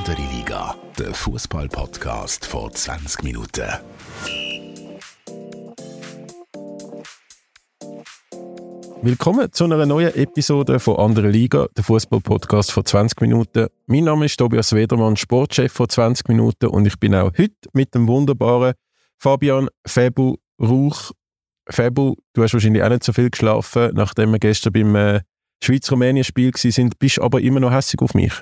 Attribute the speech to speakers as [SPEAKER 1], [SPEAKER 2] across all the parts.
[SPEAKER 1] Andere Liga, der Fußball-Podcast vor 20 Minuten.
[SPEAKER 2] Willkommen zu einer neuen Episode von Andere Liga, der Fußball-Podcast vor 20 Minuten. Mein Name ist Tobias Wedermann, Sportchef vor 20 Minuten und ich bin auch heute mit dem wunderbaren Fabian Febu Rauch. Febu, du hast wahrscheinlich auch nicht so viel geschlafen, nachdem wir gestern beim äh, Schweiz-Rumänien-Spiel waren, bist aber immer noch hässlich auf mich.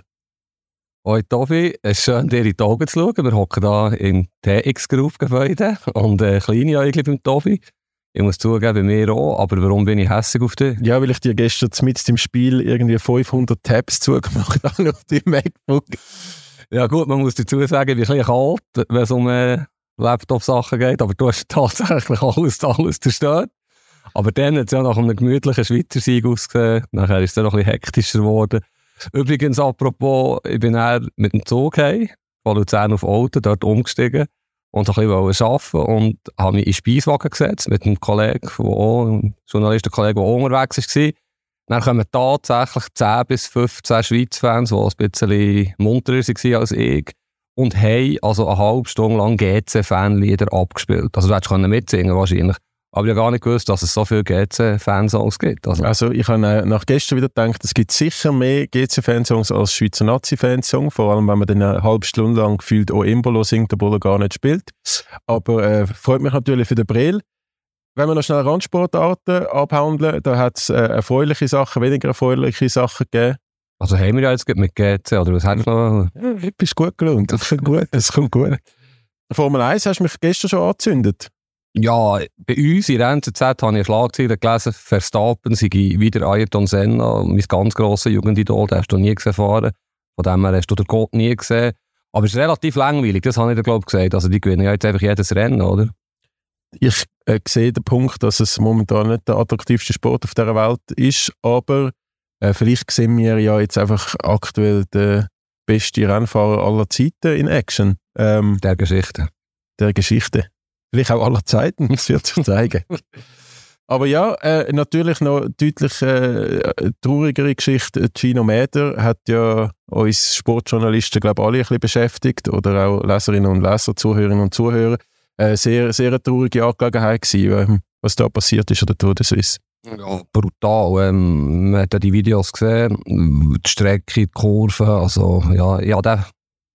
[SPEAKER 3] Hoi Tobi, es ist schön, dir in die Augen zu schauen. Wir hocken hier im TX-Group-Gebäude und äh, kleine Äugel beim Tobi. Ich muss zugeben, bei mir auch, aber warum bin ich hässlich auf dich?
[SPEAKER 2] Ja, weil ich dir gestern mit dem Spiel irgendwie 500 Tabs zugemacht habe auf deinem MacBook.
[SPEAKER 3] Ja gut, man muss dazu sagen, ich bin ein bisschen kalt, wenn es um äh, Laptop-Sachen geht, aber du hast tatsächlich alles, alles zerstört. Aber dann hat es ja nach einem gemütlichen Schweizer Sieg ausgesehen. Nachher ist es dann noch ein bisschen hektischer geworden. Übrigens, apropos, ich bin dann mit dem Zug heim, von Luzern auf Auto, dort umgestiegen und ein bisschen arbeiten und habe mich in den Speiswagen gesetzt mit einem Kollegen, der auch, einem Journalistenkollegen, der unterwegs war. Dann kommen tatsächlich 10 bis 15 Schweiz-Fans, die ein bisschen munterer waren als ich und haben also eine halbe Stunde lang GC-Fanlieder abgespielt. Also du hättest mitsingen wahrscheinlich. Aber ich habe gar nicht gewusst, dass es so viele GC-Fansongs gibt.
[SPEAKER 2] Also, also ich habe nach gestern wieder gedacht, es gibt sicher mehr GC-Fansongs als Schweizer Nazi-Fansong, vor allem wenn man dann eine halbe Stunde lang gefühlt auch Imbolo singt, obwohl er gar nicht spielt. Aber äh, freut mich natürlich für den Brill. Wenn wir noch schnell Randsportarten abhandeln, da hat es äh, erfreuliche Sachen, weniger erfreuliche Sachen gegeben.
[SPEAKER 3] Also haben wir ja jetzt mit GC, oder was hast du noch?
[SPEAKER 2] Ja, bist gut gelohnt, das kommt gut, das kommt gut. Formel 1 hast du mich gestern schon angezündet.
[SPEAKER 3] Ja, bei uns in der NZZ habe ich eine Schlagzeile gelesen, Verstappen sei wieder Ayrton Senna, mein ganz grosses Jugendidol, den hast du nie gesehen. Von dem her hast du den Gott nie gesehen. Aber es ist relativ langweilig, das habe ich dir, glaube ich, gesagt. Also die gewinnen ja jetzt einfach jedes Rennen, oder?
[SPEAKER 2] Ich äh, sehe den Punkt, dass es momentan nicht der attraktivste Sport auf dieser Welt ist, aber äh, vielleicht sehen wir ja jetzt einfach aktuell den besten Rennfahrer aller Zeiten in Action.
[SPEAKER 3] Ähm, der Geschichte.
[SPEAKER 2] Der Geschichte. Vielleicht auch aller Zeiten, das wird sich zeigen. Aber ja, äh, natürlich noch deutlich äh, traurigere Geschichte. Gino Mäder hat ja uns Sportjournalisten, glaube ich, alle ein bisschen beschäftigt oder auch Leserinnen und Leser, Zuhörerinnen und Zuhörer. Äh, sehr, sehr eine traurige Angelegenheit gewesen, äh, was da passiert ist an der Tour de Suisse.
[SPEAKER 3] Ja, brutal. Ähm, man hat ja die Videos gesehen, die Strecke, die Kurven, also ja, ja der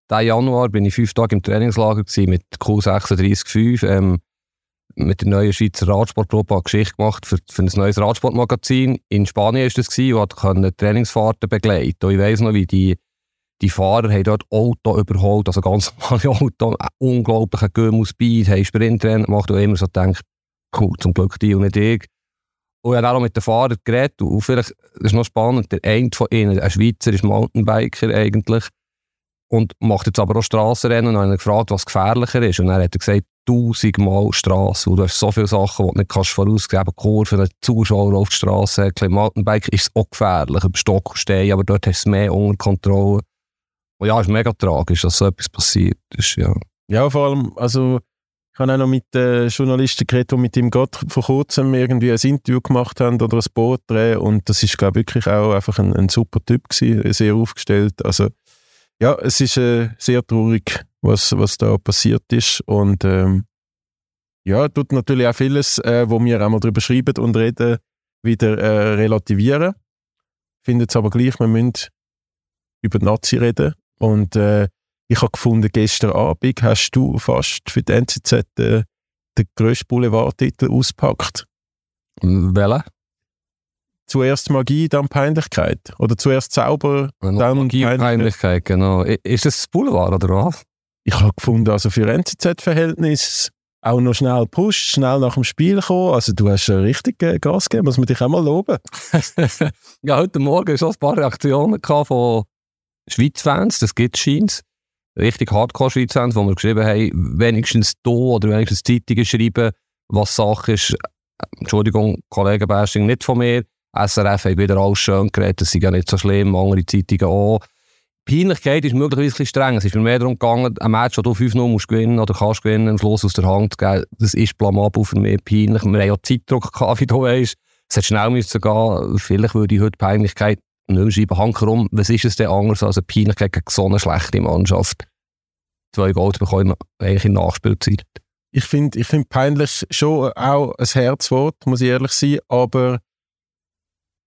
[SPEAKER 3] diesen Januar bin ich fünf Tage im Trainingslager mit Q365, ähm, mit der neuen Schweizer Radsportgruppe eine Geschichte gemacht für, für ein neues Radsportmagazin. In Spanien war das, gewesen, wo konnte Trainingsfahrten begleiten. Und ich weiss noch, wie die, die Fahrer haben dort Auto überholt, also ganz normale Auto, unglaubliche Gömmel Speed, haben Sprintrennen gemacht und immer so gedacht, cool, zum Glück die und nicht ich. Und ich habe auch mit den Fahrern geredet und vielleicht, das ist noch spannend, der eine von ihnen, ein Schweizer, ist Mountainbiker eigentlich, und macht jetzt aber auch Strassenrennen. Und habe ich gefragt, was gefährlicher ist. Und dann hat er gesagt, tausendmal Straße. Und du hast so viele Sachen, die du nicht kannst vorausgeben kannst. Kurven, Zuschauer auf der Straße, Mountainbike ist auch gefährlich. Über Stock Stein, aber dort hast du mehr unter Kontrolle. Und ja, es ist mega tragisch, dass so etwas passiert ist. Ja,
[SPEAKER 2] ja vor allem, also ich habe auch noch mit äh, Journalisten geredet, die mit ihm gerade vor kurzem irgendwie ein Interview gemacht haben oder ein Boot drehen. Und das ist, glaube ich, wirklich auch einfach ein, ein super Typ gewesen, sehr aufgestellt. Also ja, es ist äh, sehr traurig, was, was da passiert ist. Und ähm, ja, tut natürlich auch vieles, äh, wo wir einmal drüber schreiben und reden, wieder äh, relativieren. Finde jetzt aber gleich, wir müssen über die Nazi reden. Und äh, ich habe gefunden, gestern Abend hast du fast für die NZZ äh, den grössten Boulevardtitel ausgepackt.
[SPEAKER 3] Welchen?
[SPEAKER 2] Zuerst Magie, dann Peinlichkeit. Oder zuerst Zauber,
[SPEAKER 3] dann Magie Peinlichkeit. Peinlichkeit. Genau. Ist das Boulevard oder was?
[SPEAKER 2] Ich habe gefunden, also für NZZ-Verhältnis auch noch schnell pusht, schnell nach dem Spiel kommen. Also du hast richtig Gas gegeben, muss man dich auch mal loben.
[SPEAKER 3] ja, heute Morgen schon ein paar Reaktionen von Schweiz-Fans, das gibt es Richtig Hardcore-Schweiz-Fans, wo wir geschrieben haben, wenigstens du oder wenigstens Zeitungen schreiben, was Sache ist. Entschuldigung, Kollegen-Bashing, nicht von mir. SRF hat wieder alles schön geredet, das ist ja nicht so schlimm, andere Zeitungen auch. Peinlichkeit ist möglicherweise ein streng. Es ist mir mehr darum gegangen, ein Match, das du 5-0 musst gewinnen oder kannst gewinnen, am Schluss aus der Hand zu geben, das ist blamabel für mich peinlich. Wir haben ja Zeitdruck gehabt, wie du weißt. Es hat schnell müssen gehen. Vielleicht würde ich heute Peinlichkeit nicht mehr schreiben, Hankerum, was ist es denn anders als eine Peinlichkeit gegen so eine schlechte Mannschaft? Zwei Gold bekommen eigentlich in Nachspielzeit.
[SPEAKER 2] Ich finde ich find peinlich schon auch ein Herzwort, muss ich ehrlich sein, aber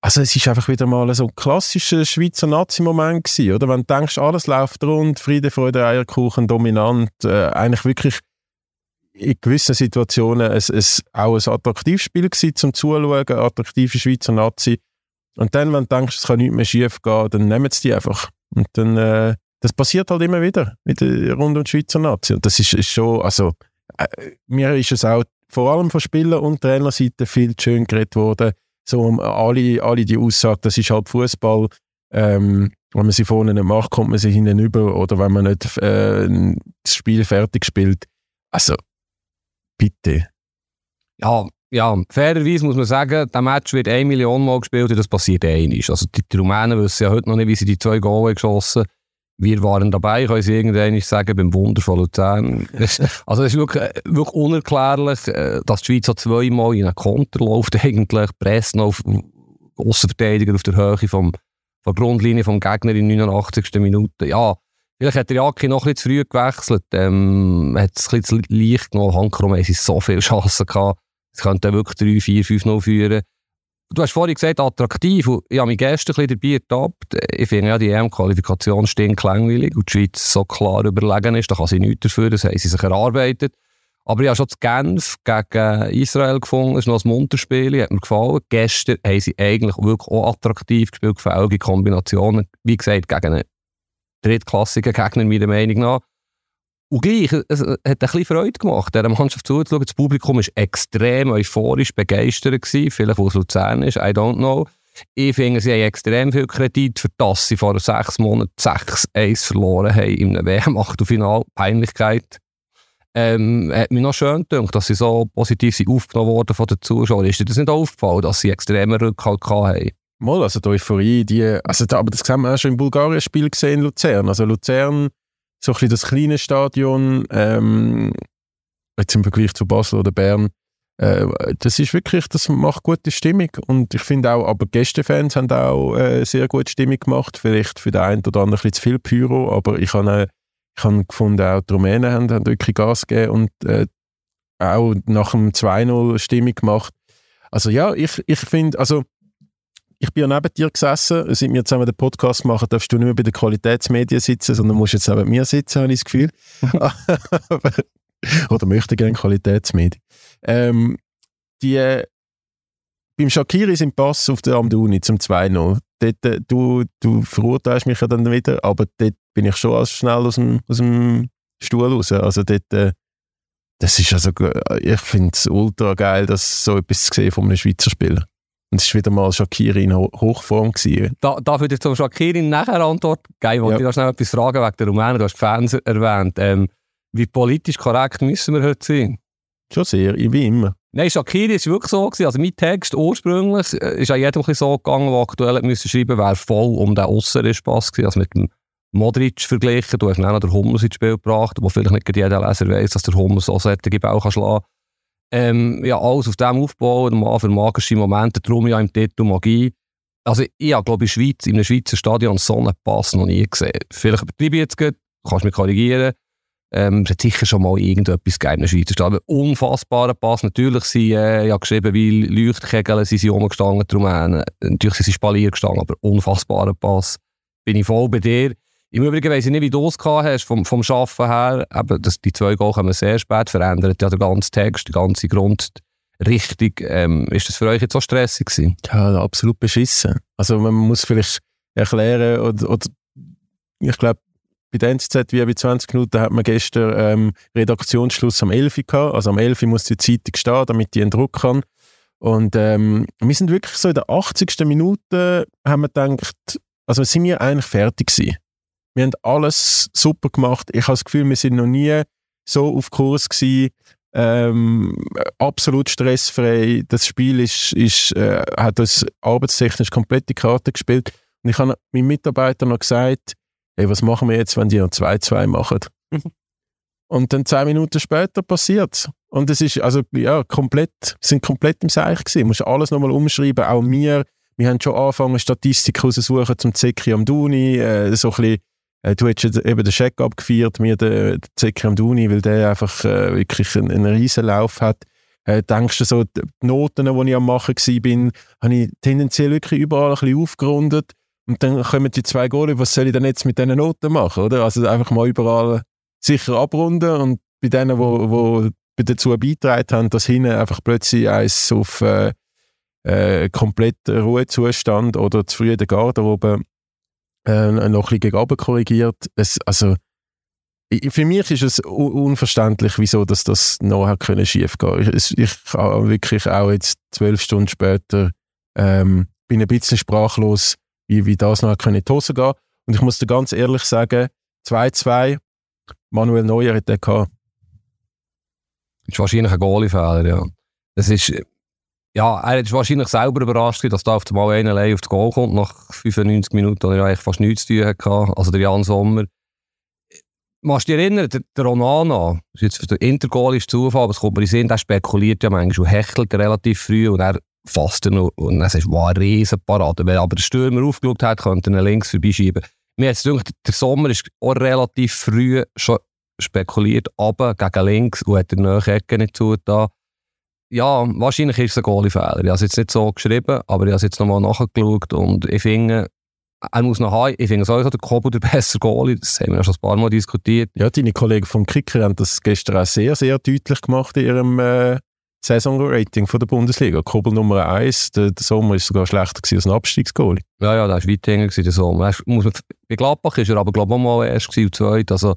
[SPEAKER 2] also es ist einfach wieder mal so ein klassischer Schweizer Nazi-Moment gewesen, oder? Wenn du denkst, alles läuft rund, Friede, Freude, Eierkuchen, dominant, äh, eigentlich wirklich in gewissen Situationen ein, ein, auch ein attraktives Spiel gewesen, zum Zuschauen, attraktive Schweizer Nazi. Und dann, wenn du denkst, es kann nichts mehr schief gehen, dann nehmen sie die einfach. Und dann, äh, das passiert halt immer wieder, wieder rund um die Schweizer Nazi. Und das ist, ist schon, also, äh, mir ist es auch vor allem von Spieler und Trainerseite viel zu schön geredet worden. So alle, alle die Aussage, das ist halt Fußball. Ähm, wenn man sie vorne nicht macht, kommt man sie hinten über. Oder wenn man nicht äh, das Spiel fertig spielt. Also, bitte.
[SPEAKER 3] Ja, ja, fairerweise muss man sagen, der Match wird 1 Million Mal gespielt und das passiert einmal. Also die, die Rumänen wissen ja heute noch nicht, wie sie die zwei Goal geschossen haben. Wir waren dabei, können sie irgendwann sagen, beim Wunder von Luzern. also es ist wirklich, äh, wirklich unerklärlich, äh, dass die Schweiz so zweimal in einen Konter läuft eigentlich, pressen auf Außenverteidiger auf der Höhe vom, von der Grundlinie vom Gegner in 89. Minute. Ja, vielleicht hat der Jacki noch ein bisschen zu früh gewechselt, ähm, hat es ein bisschen leicht genommen, Handkrumm sie so viele Chancen gehabt, es könnte wirklich 3, 4, 5 0 führen. Du hast vorhin gesagt, attraktiv. Und ich habe mich gestern ein bisschen dabei ertappt. Ich finde ja, die EM-Qualifikation stinkt langweilig und die Schweiz so klar überlegen ist. Da kann sie nichts dafür, das haben sie sich erarbeitet. Aber ich habe schon zu Genf gegen Israel gefunden. Das ist noch ein Munterspiel, hat mir gefallen. Gestern haben sie eigentlich wirklich auch attraktiv gespielt, gefällige Kombinationen. Wie gesagt, gegen einen drittklassigen Gegner, meiner Meinung nach. Und gleich, es hat ein bisschen Freude gemacht, dieser Mannschaft zuzuschauen. Das Publikum war extrem euphorisch, begeistert gewesen. Vielleicht, wo es Luzern ist, I don't know. Ich finde, sie haben extrem viel Kredit für das sie vor sechs Monaten 6-1 verloren haben im WM-Achtelfinal. Peinlichkeit. Ähm, hat mich noch schön gedacht, dass sie so positiv sind aufgenommen worden von den Zuschauern. Ist dir das nicht aufgefallen, dass sie extremen Rückhalt hatten?
[SPEAKER 2] Mal, also die Euphorie, die, also da, aber das haben wir auch schon im Bulgarien-Spiel gesehen in Luzern. Also Luzern so ein bisschen das kleine Stadion, ähm, jetzt im Vergleich zu Basel oder Bern, äh, das ist wirklich, das macht gute Stimmung und ich finde auch, aber Gästefans haben auch äh, sehr gute Stimmung gemacht, vielleicht für den einen oder anderen ein bisschen zu viel Pyro, aber ich habe äh, ich gefunden, auch die Rumänen haben, haben wirklich Gas gegeben und äh, auch nach dem 2-0 Stimmung gemacht. Also ja, ich, ich finde, also ich bin ja neben dir gesessen, seit wir zusammen den Podcast machen, darfst du nicht mehr bei den Qualitätsmedien sitzen, sondern musst jetzt neben mir sitzen, habe ich das Gefühl. Oder möchte gerne Qualitätsmedien. Ähm, die, äh, beim Shakiri sind Pass auf der Amduni zum 2-0. Dort, äh, du, du verurteilst mich ja dann wieder, aber dort bin ich schon als schnell aus dem, aus dem Stuhl raus. Also dort, äh, das ist also, ich finde es ultra geil, das so etwas zu sehen von einem Schweizer Spieler. Es war wieder mal Shakiri in Hochform. Gewesen.
[SPEAKER 3] Da, ich dir zum Shakiri nachher antworten? Geil, wollte ja. ich da schnell etwas fragen wegen der Rumänen. Du hast die Fans erwähnt. Ähm, wie politisch korrekt müssen wir heute sein?
[SPEAKER 2] Schon sehr, wie immer.
[SPEAKER 3] Nein, Shakiri war wirklich so. Gewesen. Also mein Text ursprünglich äh, ist an jedem so gegangen, der aktuell müssen schreiben wäre voll um den Aussenrespass gewesen. Also mit dem Modric verglichen. Du hast dann noch den Hummels ins Spiel gebracht, wo vielleicht nicht jeder Leser weiss, dass der Hummels so solche Bau schlagen kann. Ähm, ja, alles auf dem aufbauen, für magische Momente, darum ja im Titel Magie. Also ich habe, glaube ich, in einem Schweizer Stadion so einen Pass noch nie gesehen. Vielleicht übertreibe ich jetzt gut, kannst mich korrigieren. Ähm, es hat sicher schon mal irgendetwas gegeben im Schweizer Stadion. Unfassbarer Pass. Natürlich sind, äh, ja geschrieben, wie Leuchtkegel sind sie rumgestanden, darum, äh, natürlich sind sie Spalier gestanden, aber unfassbarer Pass. Bin ich voll bei dir. Im Übrigen weiss ich nicht, wie du es hast, vom, vom Arbeiten her. Eben, das, die zwei Goal kommen sehr spät, verändert ja den ganzen Text, die ganze Grundrichtung. Ähm, ist das für euch jetzt so stressig gewesen?
[SPEAKER 2] Ja, absolut beschissen. Also man muss vielleicht erklären, oder, oder ich glaube, bei der NZZ wie bei 20 Minuten hat man gestern ähm, Redaktionsschluss am 11 Uhr gehabt. Also am 11 Uhr muss die Zeitung stehen, damit die einen Druck kann. Und ähm, wir sind wirklich so in der 80. Minute, haben wir gedacht, also sind wir eigentlich fertig gewesen. Wir haben alles super gemacht. Ich habe das Gefühl, wir sind noch nie so auf Kurs gewesen. Ähm, absolut stressfrei. Das Spiel ist, ist, äh, hat uns arbeitstechnisch komplett die Karte gespielt. Und ich habe meinem Mitarbeiter noch gesagt, hey, was machen wir jetzt, wenn die noch 2-2 machen? Und dann zwei Minuten später passiert Und es ist also ja komplett, sind komplett im Seich gewesen. Du musst alles nochmal umschreiben. Auch mir wir haben schon angefangen, Statistiken rauszusuchen zum Zeki am Duni, äh, so ein bisschen, du hast eben den Check abgefeiert, mir den, am Duni, weil der einfach äh, wirklich einen, einen riesen Lauf hat. Äh, denkst du so, die Noten, die ich am machen war, habe ich tendenziell wirklich überall ein bisschen aufgerundet. Und dann kommen die zwei Goal, was soll ich denn jetzt mit diesen Noten machen, oder? Also einfach mal überall sicher abrunden und bei denen, wo, wo dazu beigetragen haben, dass hinten einfach plötzlich eins auf äh, äh, komplett Ruhezustand oder zu früh in der Garderobe äh, noch ein bisschen gegen korrigiert. Es, also, für mich ist es unverständlich, wieso dass das nachher können schief gehen. Ich, ich kann wirklich auch jetzt zwölf Stunden später ähm, bin ein bisschen sprachlos, wie, wie das noch können in die Hose gehen. Und ich muss dir ganz ehrlich sagen, 2-2, Manuel Neuer hat den gehabt.
[SPEAKER 3] Das ist wahrscheinlich ein Goalie-Fehler, ja. Das ist, ja, er ist wahrscheinlich selber überrascht, dass da auf einmal einer allein auf das Goal kommt, nach 95 Minuten, wo er eigentlich fast nichts zu tun hatte. Also der Jan Sommer. Machst du dich erinnern, der, der Onana, jetzt den Intergoal ist Zufall, aber es kommt mir in Sinn, der spekuliert ja manchmal und hechelt relativ früh und er fasst noch, und dann sagst wow, eine Riesenparade. Wenn aber der Stürmer aufgeschaut hat, könnte er links vorbeischieben. Mir hat gedacht, der Sommer ist auch relativ früh schon spekuliert, aber gegen links und hat der Ecke nicht zugetan. Ja, wahrscheinlich ist es ein Goalie-Fehler. Ich habe es jetzt nicht so geschrieben, aber ich habe es jetzt nochmal nachgeschaut und ich finde, er muss noch haben. Ich finde sowieso der Kobo der bessere Goalie. Das haben wir ja schon ein paar Mal diskutiert.
[SPEAKER 2] Ja, deine Kollegen vom Kicker haben das gestern auch sehr, sehr deutlich gemacht in ihrem äh, Saisonrating von der Bundesliga. Kobel Nummer 1, der, der Sommer war sogar schlechter als ein Abstiegsgoalie.
[SPEAKER 3] Ja, ja, der war weit hänger, der Sommer. Muss man, bei Gladbach ist er aber, glaube ich, mal erst gewesen, zweit. Also,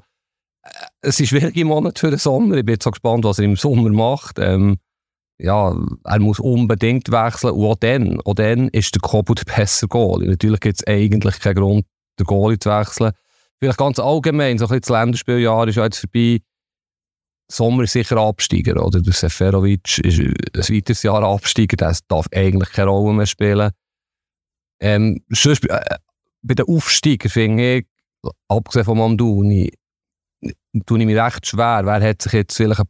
[SPEAKER 3] äh, es sind schwierige Monate für den Sommer. Ich bin jetzt so gespannt, was er im Sommer macht. Ähm, ja, er muss unbedingt wechseln. Und auch dann, auch dann ist der Kobel der bessere Goalie. Natürlich gibt es eigentlich keinen Grund, den Goalie zu wechseln. Vielleicht ganz allgemein, so ein bisschen das Länderspieljahr ist ja jetzt vorbei. Sommer ist sicher Absteiger, oder? Der Seferovic ist ein weiteres Jahr Absteiger, der darf eigentlich keine Rolle mehr spielen. Ähm, sonst, äh, bei den Aufsteigern finde ich, abgesehen von Mamdouni, tue ich mich recht schwer. Wer hat sich jetzt vielleicht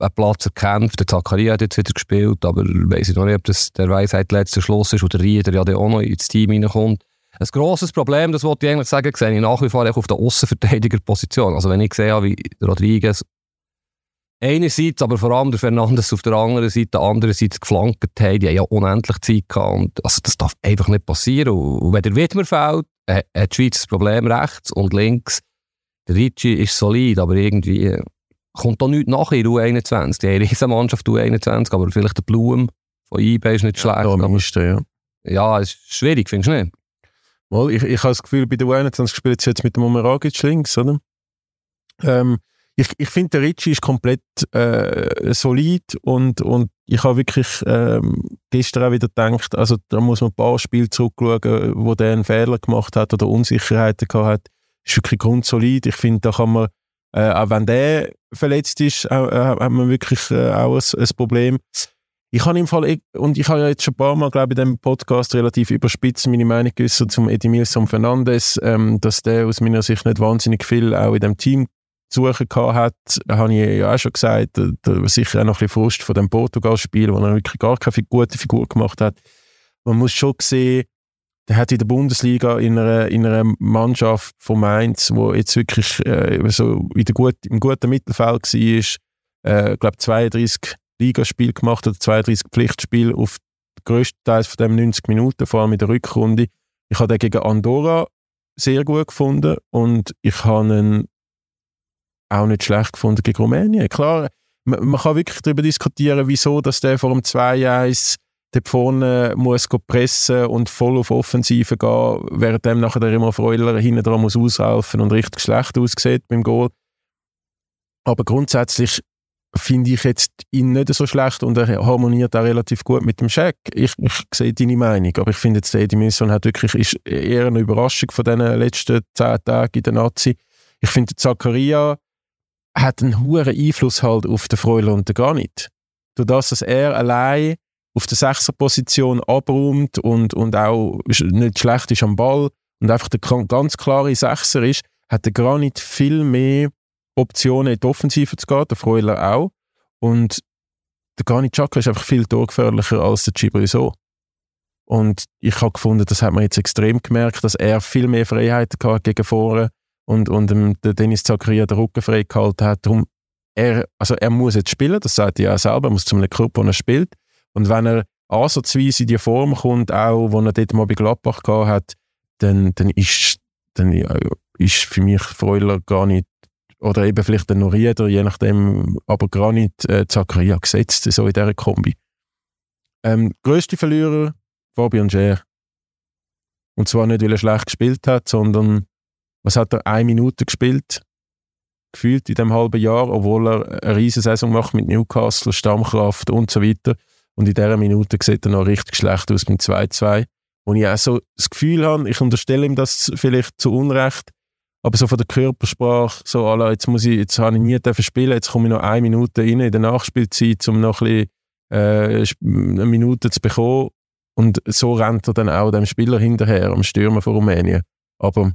[SPEAKER 3] einen Platz erkämpft? Der Zakaria hat jetzt wieder gespielt, aber weiß ich noch nicht, ob das der Weisheit letzter Schluss ist oder der Rieder ja auch noch ins Team reinkommt. Ein grosses Problem, das wollte ich eigentlich sagen, sehe ich nach wie vor auf der Außenverteidigerposition. Also wenn ich sehe, wie Rodriguez einerseits, aber vor allem der Fernandes auf der anderen Seite, andererseits geflankt haben, die haben ja unendlich Zeit gehabt. Und also das darf einfach nicht passieren. Und wenn der Widmer fällt, hat die Schweiz das Problem rechts und links. Der Ricci ist solid, aber irgendwie kommt da nichts nach in U21. Die haben eine Mannschaft U21, aber vielleicht der Blum von eBay ist nicht schlecht. Ja,
[SPEAKER 2] müsste, ja.
[SPEAKER 3] ja, es ist schwierig, findest du nicht?
[SPEAKER 2] Mal, ich, ich habe das Gefühl, bei der U21 spielt jetzt mit dem Omeragic links, oder? Ähm, ich, ich finde, der Ritchie ist komplett äh, solid und, und ich habe wirklich ähm, gestern auch wieder gedacht, also da muss man ein paar Spiele zurückschauen, wo der einen Fehler gemacht hat oder Unsicherheiten gehabt hat. Ist wirklich grundsolid. Ich finde, da kann man, äh, auch wenn der verletzt ist, auch, äh, hat man wirklich äh, auch ein, ein Problem. Ich habe im Fall, und ich habe ja jetzt schon ein paar Mal, glaube ich, in diesem Podcast relativ überspitzt meine Meinung geäußert zum Edimilson Fernandes, ähm, dass der aus meiner Sicht nicht wahnsinnig viel auch in dem Team zu suchen hat, habe ich ja auch schon gesagt, da, da sicher auch noch ein bisschen Frust von dem Portugal-Spiel, wo er wirklich gar keine gute Figur gemacht hat. Man muss schon sehen, der hat in der Bundesliga in einer, in einer Mannschaft von Mainz, wo jetzt wirklich äh, so in der gut, im guten Mittelfeld war, äh, glaube 32 Ligaspiele gemacht oder 32 Pflichtspiele auf größtenteils von dem 90 Minuten, vor allem in der Rückrunde. Ich habe den gegen Andorra sehr gut gefunden und ich habe ihn auch nicht schlecht gefunden gegen Rumänien. Klar, man, man kann wirklich darüber diskutieren, wieso dass der vor dem 2-1 dort vorne muss pressen und voll auf Offensive gehen, während dem nachher der immer Freuler hinten dran muss aushelfen und richtig schlecht aussieht beim Goal. Aber grundsätzlich finde ich jetzt ihn nicht so schlecht und er harmoniert auch relativ gut mit dem Scheck. Ich, ich sehe deine Meinung, aber ich finde jetzt, der Edimilson hat wirklich ist eher eine Überraschung von diesen letzten zehn Tagen in der Nazi. Ich finde, Zakaria hat einen hohen Einfluss halt auf den Freuler und den Granit. Durch das, dass er allein auf der Sechserposition abräumt und, und auch nicht schlecht ist am Ball und einfach der ganz klare Sechser ist, hat der Granit viel mehr Optionen in die Offensive zu gehen, der Freuler auch. Und der Granit Xhaka ist einfach viel torgefährlicher als der Gibril so. Und ich habe gefunden, das hat man jetzt extrem gemerkt, dass er viel mehr Freiheiten gehabt gegen vorne und, und ähm, der Dennis Zakaria den Rücken frei gehalten hat. Er, also er muss jetzt spielen, das sagt er ja selber, er muss zu einem Club, wo er spielt. Und wenn er ansatzweise in die Form kommt, auch, wo er dort mal bei Gladbach gehabt hat, dann, dann ist, dann ist für mich Freuler gar nicht, oder eben vielleicht der Norieder, je nachdem, aber gar nicht äh, Zakaria gesetzt, so in dieser Kombi. Ähm, grösste Verlierer, Fabian Scher. Und zwar nicht, weil er schlecht gespielt hat, sondern was hat er? Eine Minute gespielt, gefühlt in dem halben Jahr, obwohl er eine riesige Saison macht mit Newcastle, Stammkraft und so weiter. Und in dieser Minute sieht er noch richtig schlecht aus mit 2-2. Und ich auch so das Gefühl habe, ich unterstelle ihm das vielleicht zu Unrecht, aber so von der Körpersprache, so, alla, jetzt, muss ich, jetzt habe ich nie spielen, jetzt komme ich noch eine Minute rein in der Nachspielzeit, um noch ein bisschen, äh, eine Minute zu bekommen. Und so rennt er dann auch dem Spieler hinterher, am Stürmer von Rumänien. Aber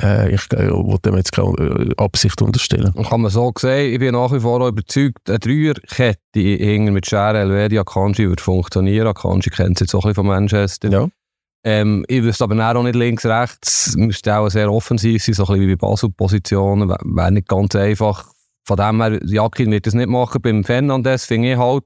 [SPEAKER 2] äh, ich äh, wollte dem jetzt keine äh, Absicht unterstellen.
[SPEAKER 3] Kann man so sehen, ich bin nach wie vor überzeugt, eine Dreierkette mit Schere, Elvedi, Akanji würde funktionieren. Akanji kennt es jetzt auch ein bisschen von Manchester.
[SPEAKER 2] Ja.
[SPEAKER 3] Ähm, ich wüsste aber auch nicht links, rechts. Müsste auch sehr offensiv sein, so ein bisschen wie bei Basel-Positionen. Wäre nicht ganz einfach. Von dem her, Jakin wird das nicht machen. Beim Fernandes finde ich halt,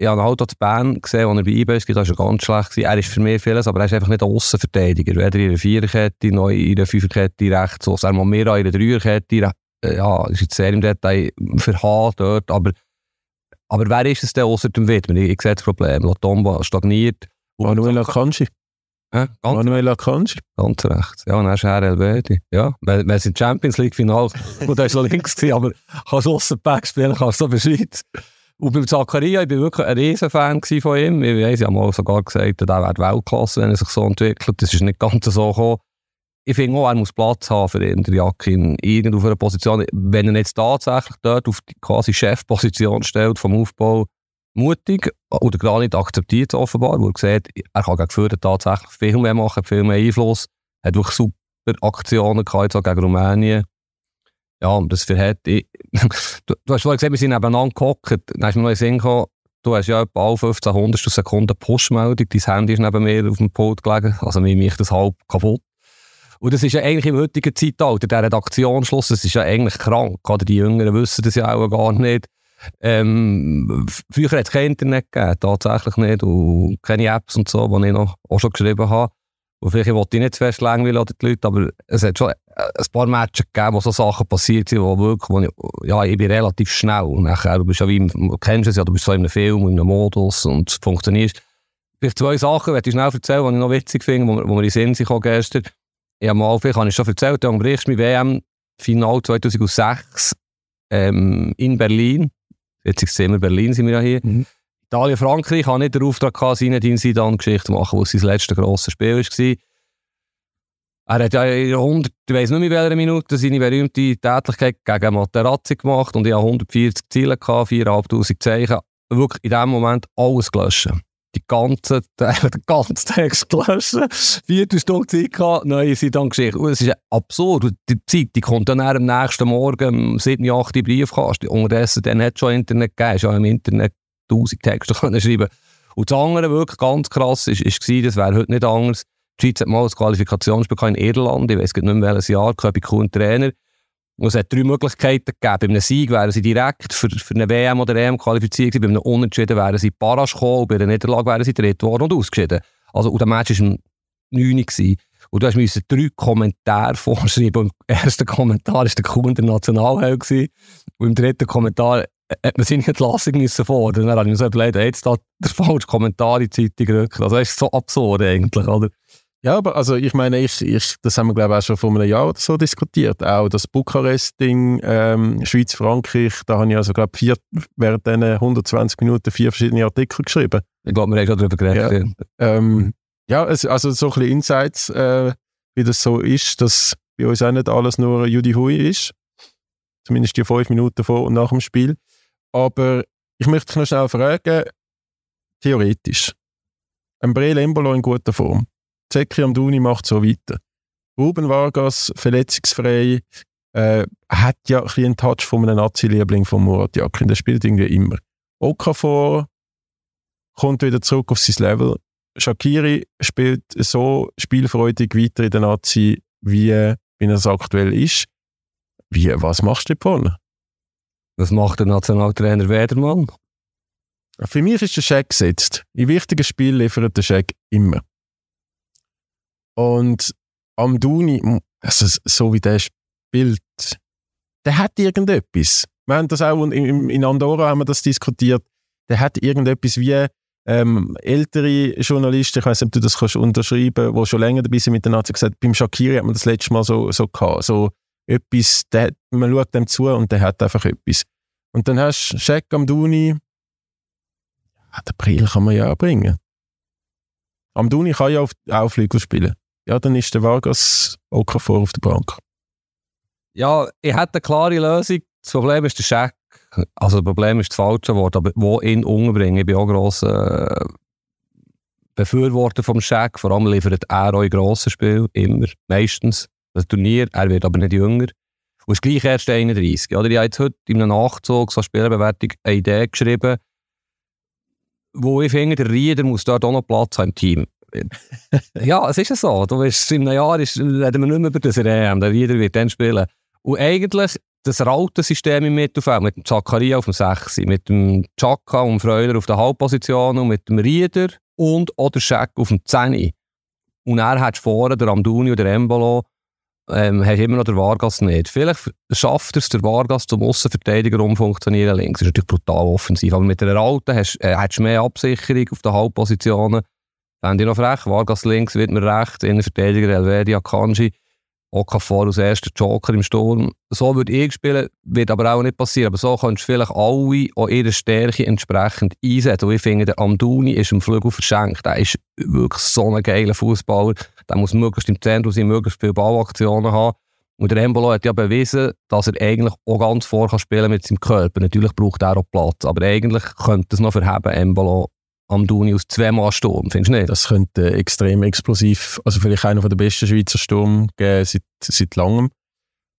[SPEAKER 3] ich habe halt zu Bern gesehen, als er bei eBay ist, da war er ganz schlecht. Gewesen. Er ist für mich vieles, aber er ist einfach nicht ein Aussenverteidiger. Weder in der Viererkette, noch in der Fünferkette rechts, so. Er mal mehr in der Dreierkette. Ja, ist jetzt sehr im Detail verharrt dort, aber, aber wer ist es denn außer dem Widmer? Ich, ich sehe das Problem. Latomba stagniert.
[SPEAKER 2] Manuel Akanji.
[SPEAKER 3] Ja, ganz,
[SPEAKER 2] Manuel Akanji.
[SPEAKER 3] ganz recht. Ja, und dann ist er Elvedi. Ja, wir, wir sind Champions League Final. Gut, er so links gewesen, aber kannst Aussenback spielen, kannst du so Bescheid. Und beim Zakaria, ich war wirklich ein Riesenfan von ihm. Ich weiss, ich habe mal sogar gesagt, er wäre Weltklasse, wenn er sich so entwickelt. Das ist nicht ganz so gekommen. Ich finde auch, er muss Platz haben für ihn, der Jakin, irgendwo auf einer Position. Wenn er jetzt tatsächlich dort auf die quasi Chefposition stellt vom Aufbau, mutig oder gar nicht akzeptiert offenbar, wo er sieht, er kann gegen Führer tatsächlich viel mehr machen, viel mehr Einfluss, hat wirklich super Aktionen gehabt, gegen Rumänien. Ja, und das verhält. Ich, du, du hast vorhin gesehen, wir sind nebeneinander gehockt. Dann hast du mir noch Sinn gekommen, du hast ja etwa alle 15 Hundertstel Sekunden Push-Meldung. Dein Handy ist neben mir auf dem Pult gelegen. Also mir mich das halb kaputt. Und das ist ja eigentlich im heutigen Zeitalter, der Redaktionsschluss, das ist ja eigentlich krank. Oder die Jüngeren wissen das ja auch gar nicht. Ähm, früher hat es kein Internet gegeben, tatsächlich nicht. Und keine Apps und so, die ich noch auch schon geschrieben habe. Und vielleicht wollte ich nicht zu fest langweilen oder die Leute, aber es hat schon ein paar Matches gegeben, wo so Sachen passiert sind, wo wirklich, wo ich, ja, ich bin relativ schnell. Nachher, du bist ja wie, im, du kennst es ja, du bist so in einem Film, in einem Modus und es funktioniert. Vielleicht zwei Sachen, die ich schnell erzählen, die ich noch witzig finde, wo, wo wir in Sinn sind gestern. Ich habe mal, vielleicht habe ich schon erzählt, dann berichtest du WM Final 2006 ähm, in Berlin. Jetzt es immer Berlin, sind wir ja hier. Mhm. Italien, Frankreich hat nicht den Auftrag gehabt, seine Dienstsedan-Geschichte zu machen, was sein letztes grosses Spiel war. Er hat ja in 100, ich weiß nicht mehr in welcher Minute, seine berühmte Tätigkeit gegen Materazzi gemacht und ich hatte 140 Ziele, 4'500 Zeichen. Wirklich in dem Moment alles gelöscht. Die ganze, den ganzen Text gelöscht. Vierte Stunde Zeit gehabt, neue Sedan-Geschichte. Es ist absurd. Die Zeit, die kommt dann am nächsten Morgen um 7, 8 Uhr Briefkasten. Unterdessen dann hat es schon Internet gegeben, ist ja im Internet 1000 Texte schreiben Und das andere, wirklich ganz krass, ist, ist gewesen, das wäre heute nicht anders. Die Schweiz hat mal ein Qualifikationsspiel in Irland, ich weiß nicht mehr welches Jahr, Köpi Kuhn Trainer. Und es hat drei Möglichkeiten gegeben. Bei einem Sieg wären sie direkt für, für eine WM oder EM qualifiziert gewesen, bei einem Unentschieden wären sie Parasch gekommen, bei einer Niederlage wären sie dritt worden und ausgeschieden. Also, und der Match war um 9 Uhr. Und du musst drei Kommentare vorschreiben. Und im ersten Kommentar war der Kuhn der Nationalheld. Und im dritten Kommentar hat man seine Entlassung müssen fordern. Dann habe ich mir so überlegt, jetzt da der falsche Kommentar in die Zeitung gerückt. Also das ist so absurd eigentlich, oder?
[SPEAKER 2] Ja, aber also ich meine, ich, ich, das haben wir glaube ich auch schon vor einem Jahr oder so diskutiert. Auch das Bukarest-Ding, ähm, Schweiz-Frankreich, da habe ich also glaube vier, während diesen 120 Minuten vier verschiedene Artikel geschrieben.
[SPEAKER 3] Ich glaube, wir haben gerade darüber geredet.
[SPEAKER 2] Ja, ähm, ja es, also so ein bisschen Insights, äh, wie das so ist, dass bei uns auch nicht alles nur Judy Hui ist. Zumindest die fünf Minuten vor und nach dem Spiel. Aber ich möchte dich noch schnell fragen, theoretisch, ein Breel Embolo in guter Form, Zeki Amduni macht so weiter. Ruben Vargas, verletzungsfrei, äh, hat ja ein einen Touch von einem Nazi-Liebling von Murat Yakin, der spielt irgendwie immer. Okafor kommt wieder zurück auf sein Level. Shakiri spielt so spielfreudig weiter in der Nazi, wie, wie er es aktuell ist. Wie, was machst du davon?
[SPEAKER 3] Was macht der Nationaltrainer Wedermann?
[SPEAKER 2] Für mich ist der Scheck gesetzt. In wichtigen Spielen liefert der Scheck immer. Und am Duni, also so wie der spielt, der hat irgendetwas. Wir haben das auch in, Andorra haben wir das diskutiert. Der hat irgendetwas wie ähm, ältere Journalisten, ich weiß nicht, ob du das kannst unterschreiben, die schon länger dabei sind mit der Nazi, gesagt, beim Shakiri hat man das letzte Mal so, so gehabt. So etwas, der, man schaut dem zu und der hat einfach etwas. Und dann hast du Scheck am Duni, ja, den Brill kann man ja auch bringen. Am Duni kann ja auf, auch Flügel spielen. Ja, dann ist der Vargas Okafor auf der Bank.
[SPEAKER 3] Ja, ich hätte eine klare Lösung. Das Problem ist der Scheck. Also das Problem ist das falsche Wort, aber wo ihn umbringen. Ich bin auch grosser äh, Befürworter vom Scheck. Vor allem liefert er auch in grossen Spielen, immer, meistens. Das Turnier, er wird aber nicht jünger. Und ist gleich erst 31. Oder? Ich habe jetzt heute in einem Nachzug, so Spielerbewertung, eine Idee geschrieben, wo ich finde, der Rieder muss dort auch noch Platz haben im Team. ja, es ist ja so. Du weißt, in einem Jahr ist, reden wir nicht mehr über das EM. Der Rieder wird dann spielen. Und eigentlich das Rautensystem im Mittelfeld mit dem Zakaria auf dem 6, mit dem Chaka und Freuler auf der Halbposition und mit dem Rieder und oder Scheck auf dem 10. Und er hat vorne der Amduni oder der Embolo ähm, hat immer noch der Vargas nicht. Vielleicht schafft es, der Vargas zum Aussenverteidiger umfunktionieren links. Das ist natürlich brutal offensiv. Aber mit der Alten hast, äh, hast mehr Absicherung auf den Halbpositionen. Dann die noch frech. Vargas links, wird mir rechts, Innenverteidiger Elvedia Kanji. Okafor als erster Joker im Sturm. So würde ich spielen, wird aber auch nicht passieren. Aber so kannst du vielleicht alle auch ihre Stärke entsprechend einsetzen. Und ich finde, der Amduni ist im Flügel verschenkt. Er ist wirklich so ein geiler Fußballer. Der muss möglichst im Zentrum sein, möglichst viele Ballaktionen haben. Und der Embolo hat ja bewiesen, dass er eigentlich auch ganz vor kann spielen mit seinem Körper. Natürlich braucht er auch Platz, aber eigentlich könnte es noch verheben, Embolo am Duni aus zweimal Sturm, findest du nicht?
[SPEAKER 2] Das könnte extrem explosiv, also vielleicht einer der besten Schweizer Sturm geben seit, seit langem.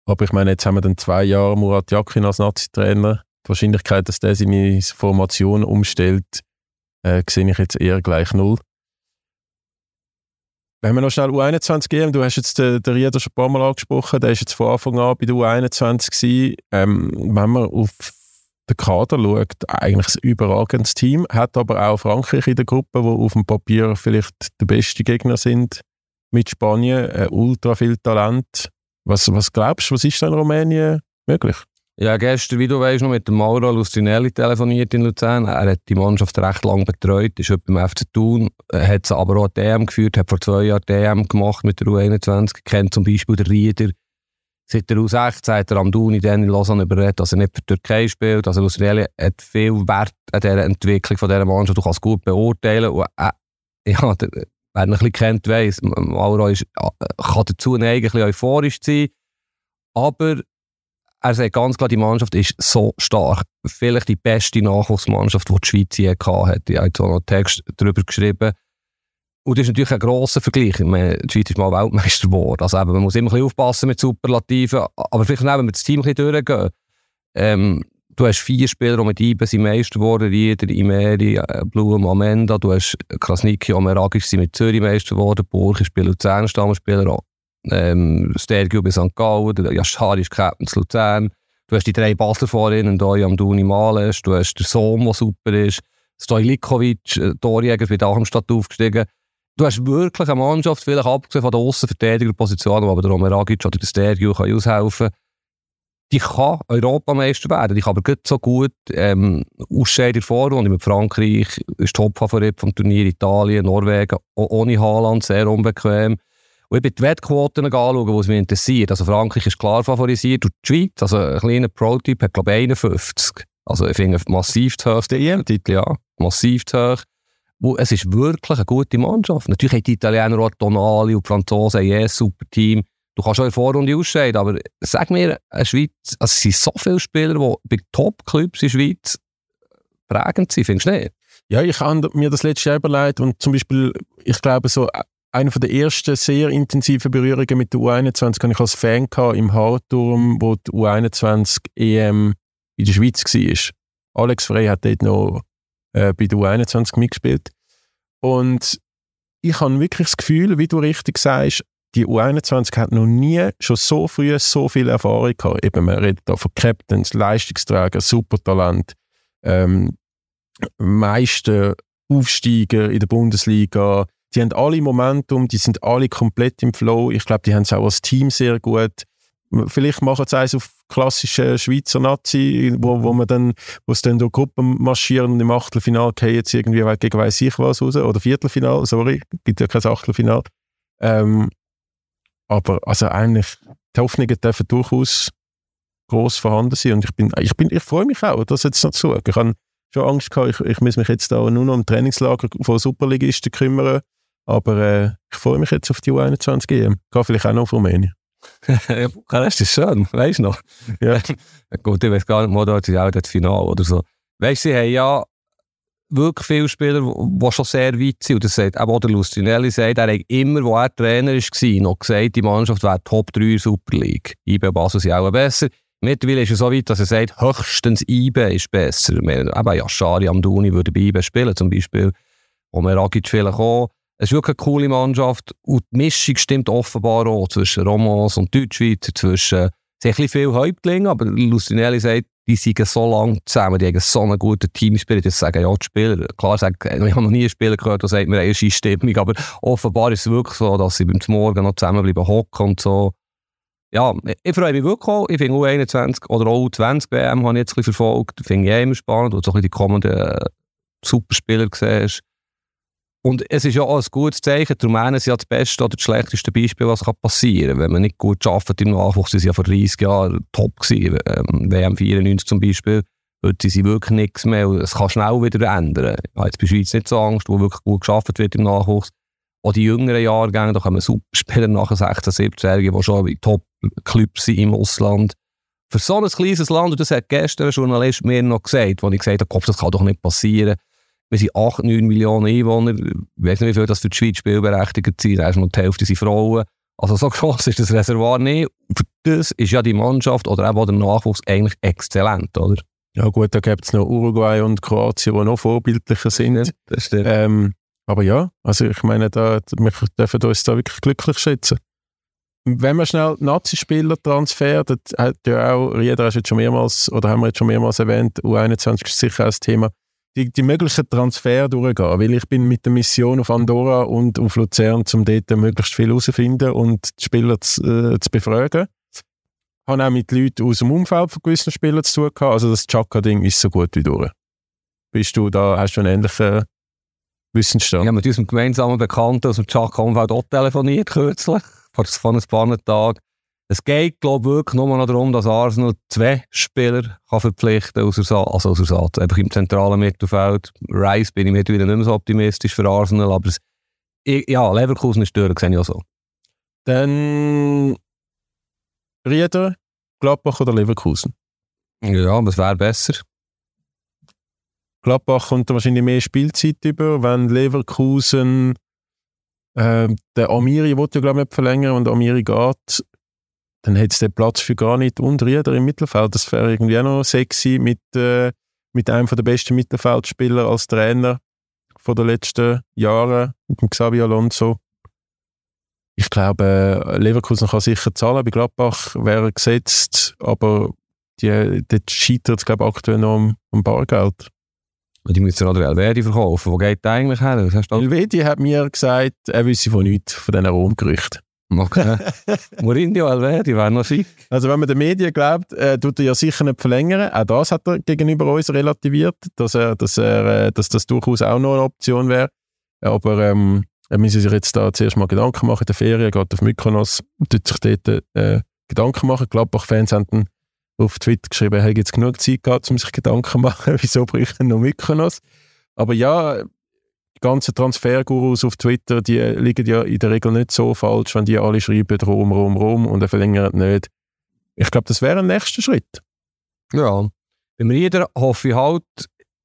[SPEAKER 2] Aber ich meine, jetzt haben wir dann zwei Jahre Murat Yakin als Nazi-Trainer. Die Wahrscheinlichkeit, dass der seine Formation umstellt, äh, sehe ich jetzt eher gleich null. Wenn wir noch schnell U21 gehen, du hast jetzt den, den Rieder schon ein paar Mal angesprochen, der ist jetzt von Anfang an bei der U21 gewesen. Ähm, wenn wir auf den Kader schaut, eigentlich ein überragendes Team, hat aber auch Frankreich in der Gruppe, wo auf dem Papier vielleicht der beste Gegner sind mit Spanien, äh, ultra viel Talent. Was, was glaubst du, was ist da in Rumänien möglich?
[SPEAKER 3] Ja, gestern, wie du weißt, noch mit dem Mauro Lustrinelli telefoniert in Luzern. Er hat die Mannschaft recht lange betreut, ist heute beim FC Thun, hat sie aber auch DM geführt, hat vor zwei Jahren DM gemacht mit der U21, kennt zum Beispiel den Rieder, Seit der U16 hat er Amdouni dann in Lausanne überredet, dass er nicht für die Türkei spielt. Also Australien hat viel Wert an dieser Entwicklung von dieser Mannschaft. Du kannst es gut beurteilen. Und, äh, ja, der, wer ihn ein bisschen kennt, weiss, Mauro ist, äh, kann dazu eigentlich euphorisch sein. Aber er sagt ganz klar, die Mannschaft ist so stark. Vielleicht die beste Nachwuchsmannschaft, die die Schweiz je hatte. Ich habe jetzt auch noch einen Text darüber geschrieben. Und das ist natürlich ein grosser Vergleich. Die Schweiz ist mal Weltmeister geworden. Also eben, man muss immer ein bisschen aufpassen mit Superlativen. Aber vielleicht auch, wenn wir das Team ein bisschen durchgehen. Ähm, du hast vier Spieler, die mit IBE sind Meister geworden. Rieder, Imeri, äh, Blum, Amenda. Du hast Krasniki, Omeragic sind mit Zürich Meister geworden. Burg ist bei Luzern Stammspieler. Ähm, Stergio bei St. Gallen. Der Yashari ist Captain zu Luzern. Du hast die drei Basler vorhin, Doja Amduni Males. Du hast den Sohn, der super ist. Stojlikovic, äh, Torjäger, wird auch im Stadt aufgestiegen. Du hast wirklich eine Mannschaft, vielleicht abgesehen von der Außenverteidigerposition, wo aber der Romeragic oder der Stergio kann aushelfen die kann Europameister werden. Die kann aber gut so gut ähm, ausscheiden in der Vorrunde mit Frankreich, ist Topfavorit vom Turnier Italien, Norwegen, ohne Haaland, sehr unbequem. Und ich bin die Wettquoten anschauen, die es mich interessiert. Also Frankreich ist klar favorisiert und die Schweiz, also ein kleiner Pro-Typ, hat glaube ich 51. Also ich finde massiv zu hoch. Der EM-Titel, ja. Massiv zu hoch es ist wirklich eine gute Mannschaft. Natürlich haben die Italiener auch Tonali und die Franzosen ein super Team. Du kannst auch in Vorrunde ausscheiden, aber sag mir, eine Schweiz, also es sind so viele Spieler, die bei Top-Clubs in der Schweiz prägend sind, findest du nicht?
[SPEAKER 2] Ja, ich habe mir das letzte Jahr überlegt und zum Beispiel, ich glaube, so eine der ersten sehr intensiven Berührungen mit der U21 hatte ich als Fan im Hardturm, wo die U21 EM in der Schweiz war. Alex Frey hat dort noch äh, bei der U21 mitgespielt. Und ich habe wirklich das Gefühl, wie du richtig sagst, die U21 hat noch nie schon so früh so viel Erfahrung gehabt. Eben, man redet da von Captains, Leistungsträger, Supertalent, ähm, meisten Aufsteiger in der Bundesliga. Die haben alle Momentum, die sind alle komplett im Flow. Ich glaube, die haben es auch als Team sehr gut. Vielleicht machen sie eins auf klassische Schweizer Nazi, wo, wo man dann, wo es dann durch Gruppen marschieren und im Achtelfinal gehen jetzt irgendwie gegen weiss ich was raus, oder Viertelfinal, sorry, gibt ja kein Achtelfinal. Ähm, aber also eigentlich, die Hoffnungen dürfen durchaus groß vorhanden sein und ich bin, ich bin, ich freue mich auch, das jetzt noch zu. Ich habe schon Angst gehabt, ich, ich muss mich jetzt da nur noch um Trainingslager von Superligisten kümmern, aber äh, ich freue mich jetzt auf die U21 EM. Gehe vielleicht auch noch auf Rumänien.
[SPEAKER 3] ja, Bukarest ist schön, weißt du noch? Ja. Gut, ich weiß gar nicht, dort ist auch das Finale oder so. Weißt du, sie haben ja wirklich viele Spieler, die schon sehr weit sind. Und das sagt auch der Lustinelli, sagt, er hat immer, wo er Trainer war, noch gesagt, die Mannschaft wäre Top 3 Super League. IB und Basel sind auch besser. Mittlerweile ist es so weit, dass er sagt, höchstens IB ist besser. Eben, ja, Schari Amdouni würde bei IB spielen, zum Beispiel. Und Ragic vielleicht auch. Es ist wirklich eine coole Mannschaft. Und die Mischung stimmt offenbar auch zwischen Romans und Deutschschweizer, zwischen sehr viel Häuptlinge, aber Lustinelli sagt, die sind so lange zusammen, die haben so einen guten Teamspirit, das sagen ja die Spieler. Klar, ich habe noch nie einen Spieler gehört, der sagt, wir haben eine Stimmung, aber offenbar ist es wirklich so, dass sie beim Morgen noch zusammenbleiben hocken und so. Ja, ich freue mich wirklich auch. Ich finde U21 oder auch U20 WM habe ich jetzt ein bisschen verfolgt. Finde ich immer spannend, wo du so ein bisschen die kommenden äh, Superspieler siehst. Und es ist ja auch ein gutes Zeichen. Die Rumänen sind ja das beste oder das schlechteste Beispiel, was passieren kann. Wenn man nicht gut arbeitet im Nachwuchs, sie sind ja vor 30 Jahren top gewesen. Ähm, WM 94 zum Beispiel. Heute sind sie wirklich nichts mehr. Es kann schnell wieder ändern. Habe jetzt bei der Schweiz nicht so Angst, wo wirklich gut geschafft wird im Nachwuchs. Auch die jüngeren Jahrgänge, da kommen Superspieler nach 16, 17-Jährigen, die schon in Top-Clubs sind im Ausland. Für so ein kleines Land, und das hat gestern ein Journalist mir noch gesagt, wo ich gesagt habe, das kann doch nicht passieren wir sind 8, 9 Millionen Einwohner. Ich weiß nicht, wie viel das für die Schweiz spielberechtigt sind. Erstmal die Hälfte sind Frauen. Also so groß ist das Reservoir nicht. Für das ist ja die Mannschaft oder eben auch der Nachwuchs eigentlich exzellent, oder?
[SPEAKER 2] Ja gut, da gibt es noch Uruguay und Kroatien, die noch vorbildlicher sind.
[SPEAKER 3] Das stimmt.
[SPEAKER 2] Ähm, aber ja, also ich meine, da, wir dürfen uns da wirklich glücklich schätzen. Wenn man schnell Nazi-Spieler-Transfer, das hat ja auch, Rieder hast jetzt schon mehrmals, oder haben wir jetzt schon mehrmals erwähnt, U21 ist sicher auch das Thema die, die möglichen Transfer durchgehen, weil ich bin mit der Mission auf Andorra und auf Luzern, um dort möglichst viel herauszufinden und die Spieler zu, äh, zu befragen. Ich habe auch mit Leuten aus dem Umfeld von gewissen Spielern zu tun gehabt. Also das Chaka-Ding ist so gut wie durch. Bist du da, hast du einen ähnlichen Wissensstand?
[SPEAKER 3] Ja, mit unserem gemeinsamen Bekannten aus dem Chaka-Umfeld auch telefoniert kürzlich, vor, vor ein paar Tagen. Es geht, glaube ich, wirklich nur noch darum, dass Arsenal zwei Spieler kann verpflichten kann, also außer Satz, einfach im zentralen Mittelfeld. Rice bin ich mittlerweile nicht mehr so optimistisch für Arsenal, aber es, ja, Leverkusen ist durch, sehe ich auch so.
[SPEAKER 2] Dann Rieder, Gladbach oder Leverkusen?
[SPEAKER 3] Ja, es wäre besser.
[SPEAKER 2] Gladbach kommt wahrscheinlich mehr Spielzeit über, wenn Leverkusen äh, der Amiri wollte ja glaube ich nicht verlängern und Amiri geht, dann hätte es den Platz für gar nicht und Rieder im Mittelfeld. Das wäre irgendwie auch noch sexy mit, äh, mit einem der besten Mittelfeldspieler als Trainer von den letzten Jahren, mit dem Xabi Alonso. Ich glaube, Leverkusen kann sicher zahlen, bei Gladbach wäre gesetzt, aber die, dort scheitert es glaube ich, aktuell noch am, am Bargeld.
[SPEAKER 3] Und die müssen oder Elvedi verkaufen. Wo geht der eigentlich her?
[SPEAKER 2] Elvedi hat mir gesagt, er wisse von nichts, von diesen Romgerüchten.
[SPEAKER 3] Okay. Mourinho Alveri wäre noch schick.
[SPEAKER 2] Also wenn man den Medien glaubt, äh, tut er ja sicher nicht verlängern. Auch das hat er gegenüber uns relativiert, dass, er, dass, er, äh, dass das durchaus auch noch eine Option wäre. Aber ähm, er müsse sich jetzt da zuerst mal Gedanken machen. In der Ferien geht auf Mykonos und tut sich dort äh, Gedanken machen. Gladbach-Fans haben auf Twitter geschrieben, hätte jetzt genug Zeit gehabt, um sich Gedanken zu machen, wieso bricht er noch Mykonos. Aber ja, ganzen Transfergurus auf Twitter, die liegen ja in der Regel nicht so falsch, wenn die alle schreiben Rom, Rom, Rom und er verlängert nicht. Ich glaube, das wäre ein nächster Schritt.
[SPEAKER 3] Ja, beim Rieder hoffe ich halt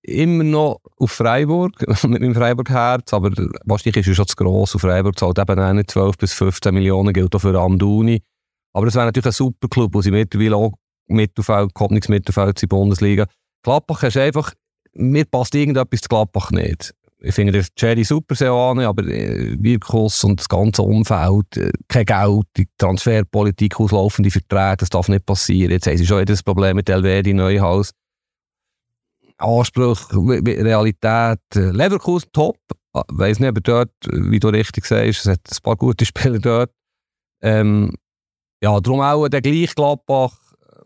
[SPEAKER 3] immer noch auf Freiburg, mit meinem Freiburg-Herz, aber wahrscheinlich ist es schon zu gross. Auf Freiburg zahlt eben auch nicht 12 bis 15 Millionen, gilt auch für Amduni. Aber es wäre natürlich ein super Club, wo sie mittlerweile auch Mittelfeld, Mittelfeld in der Bundesliga. Gladbach ist einfach, mir passt irgendetwas zu Gladbach nicht ich finde den Jerry super sehr an, aber äh, Wirkus und das ganze Umfeld, äh, kein Geld, die Transferpolitik, auslaufende Verträge, das darf nicht passieren. Jetzt haben sie schon das Problem mit LWD Neuhaus. Anspruch, Realität, äh, Leverkusen top. Ich weiss nicht, aber dort, wie du richtig sagst, es hat ein paar gute Spieler dort. Ähm, ja, darum auch der gleich Gladbach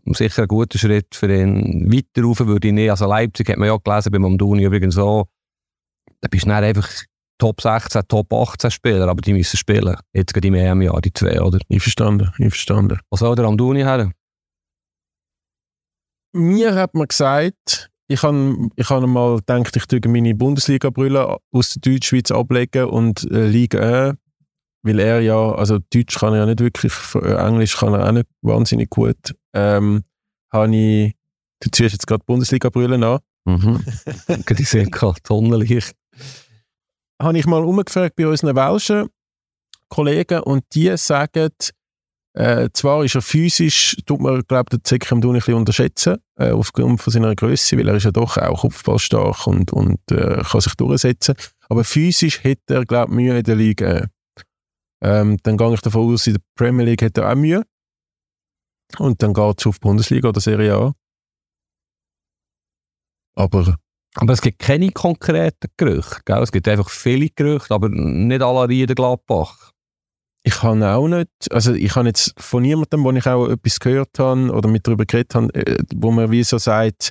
[SPEAKER 3] sicher ein guter Schritt für ihn. Weiter würde ich nicht. Also Leipzig hat man ja gelesen, beim Amduni übrigens so. Da bist du einfach Top 16, Top 18 Spieler, aber die müssen spielen. Jetzt geht im EM-Jahr, die zwei, oder?
[SPEAKER 2] Ich verstanden, ich verstanden.
[SPEAKER 3] Was soll der Amduni haben?
[SPEAKER 2] Mir hat man gesagt, ich habe ich hab mal gedacht, ich tue meine Bundesliga-Brille aus der Deutschschweiz ablegen und äh, Liga 1, weil er ja, also Deutsch kann er ja nicht wirklich, Englisch kann er auch nicht wahnsinnig gut. Ähm, habe ich, du ziehst jetzt gerade Bundesliga-Brille an.
[SPEAKER 3] Mhm. ich sehe gerade Sonnenlicht.
[SPEAKER 2] Habe ich mal umgefragt bei unseren welschen Kollegen und die sagen, äh, zwar ist er physisch, tut man, glaube ich, den ein bisschen unterschätzen, äh, aufgrund von seiner Größe, weil er ist ja doch auch kopfballstark und, und äh, kann sich durchsetzen. Aber physisch hätte er, glaube ich, Mühe in der Liga. Ähm, dann gehe ich davon aus, in der Premier League hat er auch Mühe. Und dann geht es auf Bundesliga oder Serie A. Aber
[SPEAKER 3] aber es gibt keine konkreten Gerüchte. Gell? Es gibt einfach viele Gerüchte, aber nicht alle Rieden Gladbach.
[SPEAKER 2] Ich kann auch nicht, also ich habe jetzt von niemandem, wo ich auch etwas gehört habe oder mit darüber geredet habe, äh, wo man wie so sagt,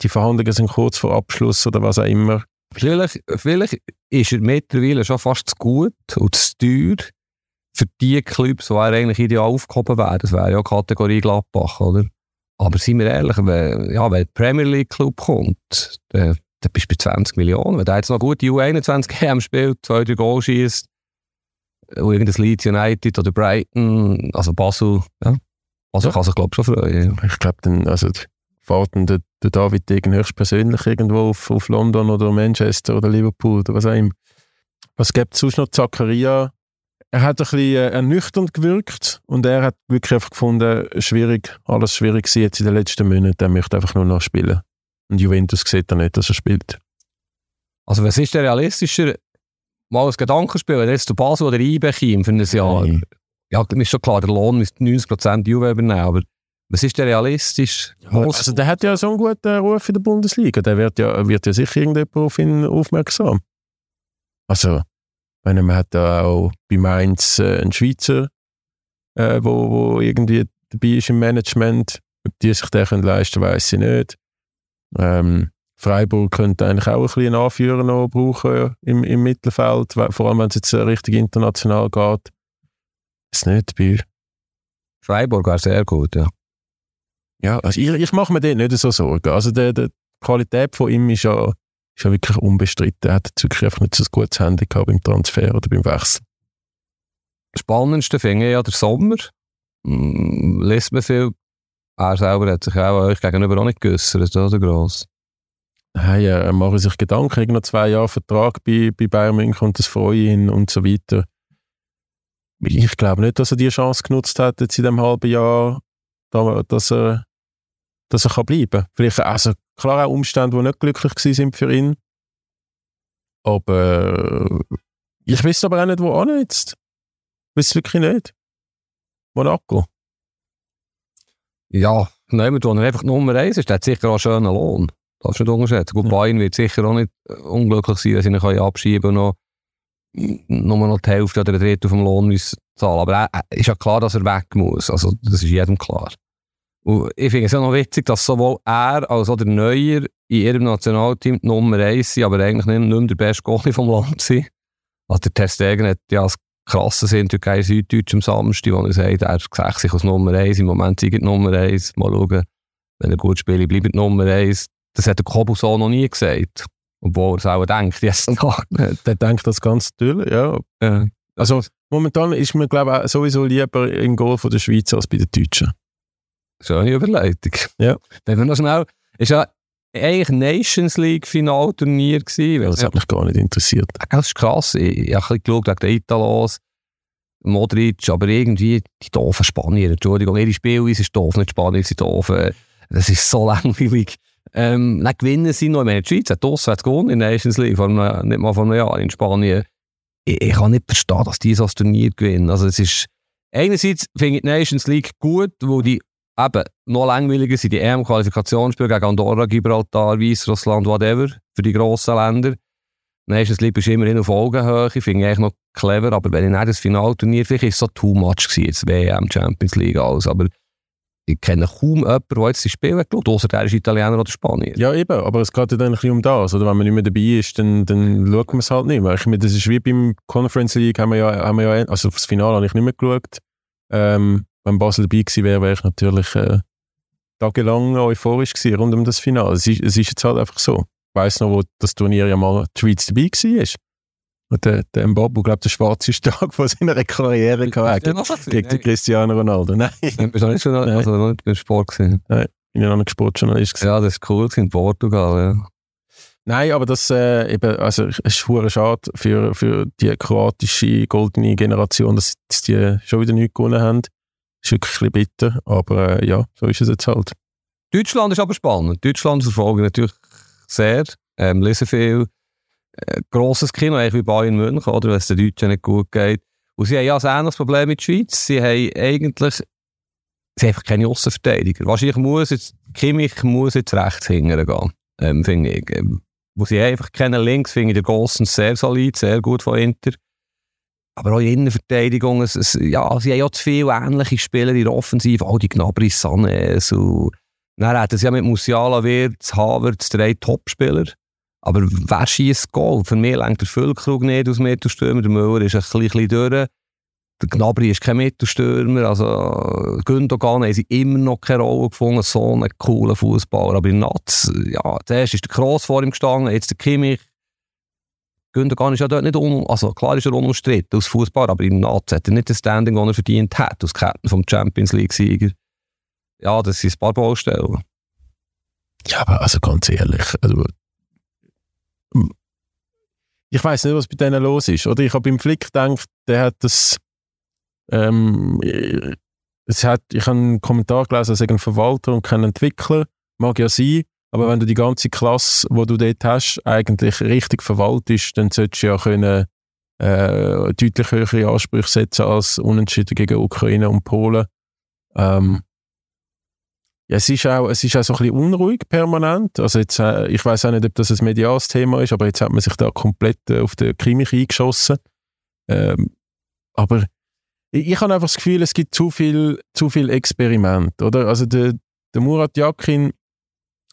[SPEAKER 2] die Verhandlungen sind kurz vor Abschluss oder was auch immer.
[SPEAKER 3] Vielleicht, vielleicht ist er mittlerweile schon fast zu gut und zu teuer für die Clubs, die eigentlich ideal aufgehoben werden. Das wäre ja Kategorie Gladbach, oder? Aber seien wir ehrlich, wenn, ja, wenn der Premier League Club kommt, dann, dann bist du bei 20 Millionen. Wenn der jetzt noch gute U21 EM spielt, zwei, drei Goal schießt, irgendein Leeds United oder Brighton, also Basel, ja. Also ja. kann sich, glaube ich, schon freuen.
[SPEAKER 2] Ich glaube, dann, also, fährt der, der David Degen höchstpersönlich irgendwo auf, auf London oder Manchester oder Liverpool oder was auch immer. Was gibt es sonst noch? Zakaria er hat ein bisschen äh, ernüchternd gewirkt und er hat wirklich einfach gefunden, schwierig, alles schwierig gewesen jetzt in den letzten Monaten. Er möchte einfach nur noch spielen. Und Juventus sieht er nicht, dass er spielt.
[SPEAKER 3] Also was ist der realistischer, mal ein Gedankenspiel, wenn jetzt der Basel oder IB kommt für ein Jahr? Nein. Ja, mir ist schon klar, der Lohn ist 90% Juve übernehmen, aber was ist der realistisch?
[SPEAKER 2] Ja, also der hat ja so einen guten Ruf in der Bundesliga, der wird ja, wird ja sicher irgendjemand auf ihn aufmerksam. Also meine, man hat da auch bei Mainz äh, einen Schweizer, äh, wo, wo irgendwie dabei ist im Management. Ob die sich den können leisten können, weiß ich nicht. Ähm, Freiburg könnte eigentlich auch ein bisschen einen Anführer noch brauchen im, im Mittelfeld, vor allem wenn es jetzt richtig international geht. Ist nicht dabei.
[SPEAKER 3] Freiburg wäre sehr gut, ja.
[SPEAKER 2] Ja, also ich, ich mache mir dort nicht so Sorgen. Also die, die Qualität von ihm ist ja ist ja wirklich unbestritten. Er hat wirklich einfach nicht so ein gutes Handy gehabt beim Transfer oder beim Wechsel.
[SPEAKER 3] Spannendste finde ich ja der Sommer. Liest man viel. Er selber hat sich auch euch gegenüber auch nicht geäussert, oder gross?
[SPEAKER 2] Hey, er macht sich Gedanken, ich noch zwei Jahre Vertrag bei, bei Bayern München und das freue ihn und so weiter. Ich glaube nicht, dass er die Chance genutzt hat, jetzt in diesem halben Jahr, dass er, dass er kann bleiben kann. Vielleicht, also Klar auch Umstände, die nicht glücklich sind für ihn. Aber äh, ich weiß aber auch nicht, wo er jetzt. Ich weiß wirklich nicht. Monaco.
[SPEAKER 3] Ja, nehmen wir einfach Nummer eins ist, der hat sicher auch einen schönen Lohn. Darfst du nicht unterschätzen. Gut, ja. Bayern wird sicher auch nicht unglücklich sein, wenn sie ihn abschieben und noch, nur noch die Hälfte oder ein Drittel vom Lohn müssen zahlen. Aber es ist ja klar, dass er weg muss. Also, das ist jedem klar. Und ich finde es auch noch witzig, dass sowohl er als auch der Neuer in ihrem Nationalteam die Nummer 1 sind, aber eigentlich nicht, nicht der beste Goalie vom Land sind. Also der Testegen hat ja das krasse sind Türkei Süddeutsch am Samstag, wo er sagt, er sagt sich als Nummer 1, im Moment sei die Nummer 1, mal schauen, wenn er gut spielt, bleibt Nummer 1. Das hat der Kobu so noch nie gesagt. Obwohl er es auch denkt, jetzt
[SPEAKER 2] noch. Der denkt das ganz natürlich, ja. ja. Also momentan ist mir, glaube ich, sowieso lieber im Goal von der Schweiz als bei den Deutschen.
[SPEAKER 3] Schöne Überleitung.
[SPEAKER 2] Ja.
[SPEAKER 3] Wenn wir noch schnell, ist ja eigentlich Nations League Finalturnier gewesen.
[SPEAKER 2] das hat mich gar nicht interessiert.
[SPEAKER 3] Das ist krass. Ich, ich habe ein geschaut wegen den Italos, Modric, aber irgendwie die doofen Spanier, Entschuldigung, ihre Spielweise ist doof, nicht Spanier sind doof. Das ist so langweilig. Ähm, dann gewinnen sie noch. Ich meine, die Schweiz hat auswärts gewonnen in der Nations League, vor einem, nicht mal vor einem Jahr in Spanien. Ich, ich kann nicht verstehen, dass die so das Turnier gewinnen. Also es ist, einerseits finde ich die Nations League gut, wo die eben noch langweiliger sind, die EM-Qualifikationsspiele gegen Andorra, Gibraltar, Weißrussland, whatever, für die grossen Länder. Nations League bist du immerhin auf Augenhöhe, finde ich eigentlich noch clever, aber wenn ich nicht das Finalturnier, vielleicht ist es so too much gewesen, jetzt WM, Champions League, alles, aber ich kenne kaum jemanden, der jetzt die Spiele geschaut außer der ist Italiener oder Spanier.
[SPEAKER 2] Ja, eben, aber es geht ja dann ein bisschen um das. Oder wenn man nicht mehr dabei ist, dann, dann schaut man es halt nicht mehr. Ich meine, das ist wie beim Conference League, haben wir ja, haben wir ja also das Finale habe ich nicht mehr geschaut. Ähm, wenn Basel dabei gewesen wäre, wäre ich natürlich äh, tagelang euphorisch gewesen rund um das Finale. Es ist, es ist jetzt halt einfach so. Ich weiss noch, wo das Turnier ja mal die Schweiz dabei war. Und der, der Mbabo, glaube der schwarzeste Tag von seiner Karriere gehabt.
[SPEAKER 3] Ja,
[SPEAKER 2] Gegen den Cristiano Ronaldo. Nein,
[SPEAKER 3] Bist du nicht, schon, also noch nicht beim Sport gewesen?
[SPEAKER 2] ich bin ja noch ein Sportjournalist. gewesen.
[SPEAKER 3] Ja, das ist cool in Portugal, ja.
[SPEAKER 2] Nein, aber das äh, eben, also es ist hure schade für, für die kroatische goldene Generation, dass, dass die schon wieder nichts gewonnen haben. Ist wirklich ein bitter, aber äh, ja, so ist es jetzt halt.
[SPEAKER 3] Deutschland ist aber spannend. Deutschland verfolge ich natürlich sehr, ähm, lesen viel. Äh, grosses Kino, eigentlich wie Bayern München, oder, wenn es den Deutschen nicht gut geht. Und sie haben ja ein ähnliches Problem mit der Schweiz. Sie haben eigentlich sie haben einfach keine Aussenverteidiger. Wahrscheinlich muss jetzt, Kimmich muss jetzt rechts hingern gehen, ähm, finde ich. Ähm, wo sie einfach kennen links, finde ich der Gossen sehr solid, sehr gut von Inter. Aber auch in der Innenverteidigung, es, es, ja, sie haben ja zu viele ähnliche Spieler in der Offensive, auch die Gnabry, Sané, so. Dann hätten sie ja mit Musiala, Wirtz, Havertz drei Topspieler. Aber wer schießt Goal? Für mich lenkt der Füllkrug nicht aus Mittelstürmer, der Müller ist ein bisschen, bisschen durch. Der Gnabry ist kein Mittelstürmer, also Gündogan haben sie immer noch keine Rolle gefunden, so einen coolen Fußballer. Aber in Natz, ja, zuerst ist der Kroos vor ihm gestanden, jetzt der Kimmich. Gündogan ist ja dort nicht un also klar ist er unumstritten als Fußballer, aber in Natz hat er nicht das Standing, das er verdient hat, als Captain vom Champions League-Sieger. Ja, das sind ein paar Baustellen.
[SPEAKER 2] Ja, aber also ganz ehrlich, also, ich weiß nicht, was bei denen los ist. Oder ich habe beim Flick gedacht, der hat das. Ähm, es hat, ich habe einen Kommentar gelesen, er sei ein Verwalter und kein Entwickler. Mag ja sein, aber wenn du die ganze Klasse, die du dort hast, eigentlich richtig verwaltest, dann solltest du ja können, äh, deutlich höhere Ansprüche setzen als Unentschieden gegen Ukraine und Polen. Ähm, ja, es ist auch, es ist auch so ein bisschen unruhig permanent. Also jetzt, äh, ich weiß auch nicht, ob das ein mediales Thema ist, aber jetzt hat man sich da komplett äh, auf den Kimmich eingeschossen. Ähm, aber ich, ich habe einfach das Gefühl, es gibt zu viel, zu viel Experiment, oder? Also der, der Murat Yakin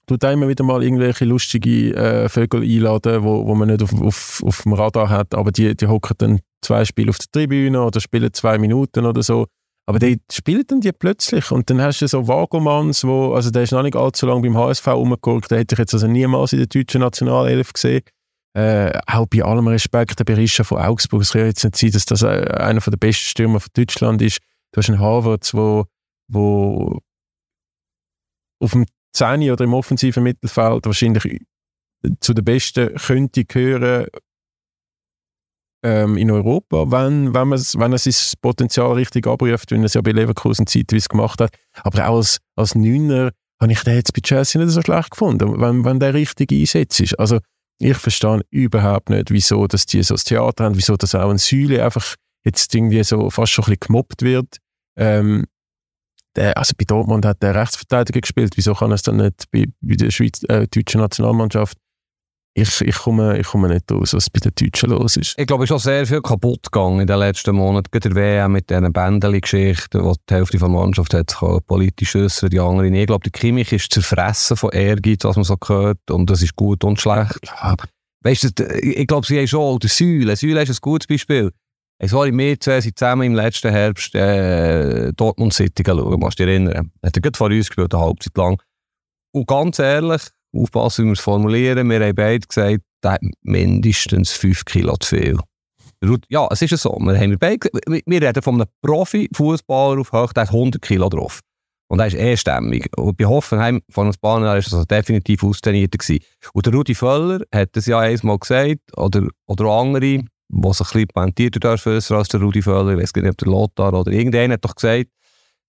[SPEAKER 2] tut immer wieder mal irgendwelche lustige äh, Vögel einladen, wo, wo man nicht auf, auf, auf dem Radar hat, aber die, die hocken dann zwei Spiele auf der Tribüne oder spielen zwei Minuten oder so. Aber die spielen dann die plötzlich und dann hast du so Wagelmanns, wo, also der ist noch nicht allzu lange beim HSV rumgeguckt, den hätte ich jetzt also niemals in der deutschen Nationalelf gesehen. Äh, auch bei allem Respekt, der Berisha von Augsburg, es kann jetzt nicht sein, dass das äh, einer der besten Stürmer von Deutschland ist. Du hast einen Havertz, wo, wo auf dem 10 oder im offensiven Mittelfeld wahrscheinlich zu den Besten könnte gehören ähm, in Europa, wenn, wenn, wenn er sein Potenzial richtig abruft, wie er es ja bei Leverkusen zeitweise gemacht hat. Aber auch als, als Neuner habe ich den jetzt bei Chelsea nicht so schlecht gefunden, wenn, wenn der richtig einsetzt ist. Also ich verstehe überhaupt nicht, wieso dass die so das Theater haben, wieso dass auch ein Säule einfach jetzt irgendwie so fast schon ein bisschen gemobbt wird. Ähm, der, also bei Dortmund hat der Rechtsverteidiger gespielt, wieso kann er es dann nicht bei, bei der Schweiz, äh, deutschen Nationalmannschaft? Ich, ich, komme, ich komme nicht raus, was bei den Deutschen los ist.
[SPEAKER 3] Ich glaube, es ist auch sehr viel kaputt gegangen in den letzten Monaten. Gerade der WM mit diesen Bändeli-Geschichten, wo die Hälfte der Mannschaft hat sich politisch äußern, die anderen nicht. Ich glaube, der Kimmich ist zerfressen von Ehrgeiz, was man so gehört. Und das ist gut und schlecht.
[SPEAKER 2] Ja,
[SPEAKER 3] Weißt du, ich glaube, sie haben schon auch der Säule. Säule ist ein gutes Beispiel. Es war wir zwei sind zusammen im letzten Herbst äh, Dortmund City schauen, musst du dich erinnern. Hat er gerade vor uns gespielt, eine Halbzeit lang. Und ganz ehrlich, aufpassen, wie wir es formulieren, wir haben beide gesagt, der hat mindestens 5 Kilo zu viel. Ja, es ist so. Wir, haben beide, wir reden von einem Profi-Fußballer auf Höch, der hat 100 Kilo drauf. Und er ist eh stämmig. Und bei Hoffenheim vor ein paar war er also definitiv austrainierter. Gewesen. Und der Rudi Völler hat es ja einmal gesagt, oder, oder andere, sich ein bisschen pointierter dürfen als der Rudi Völler, ich weiß nicht, ob der Lothar oder irgendjemand hat doch gesagt,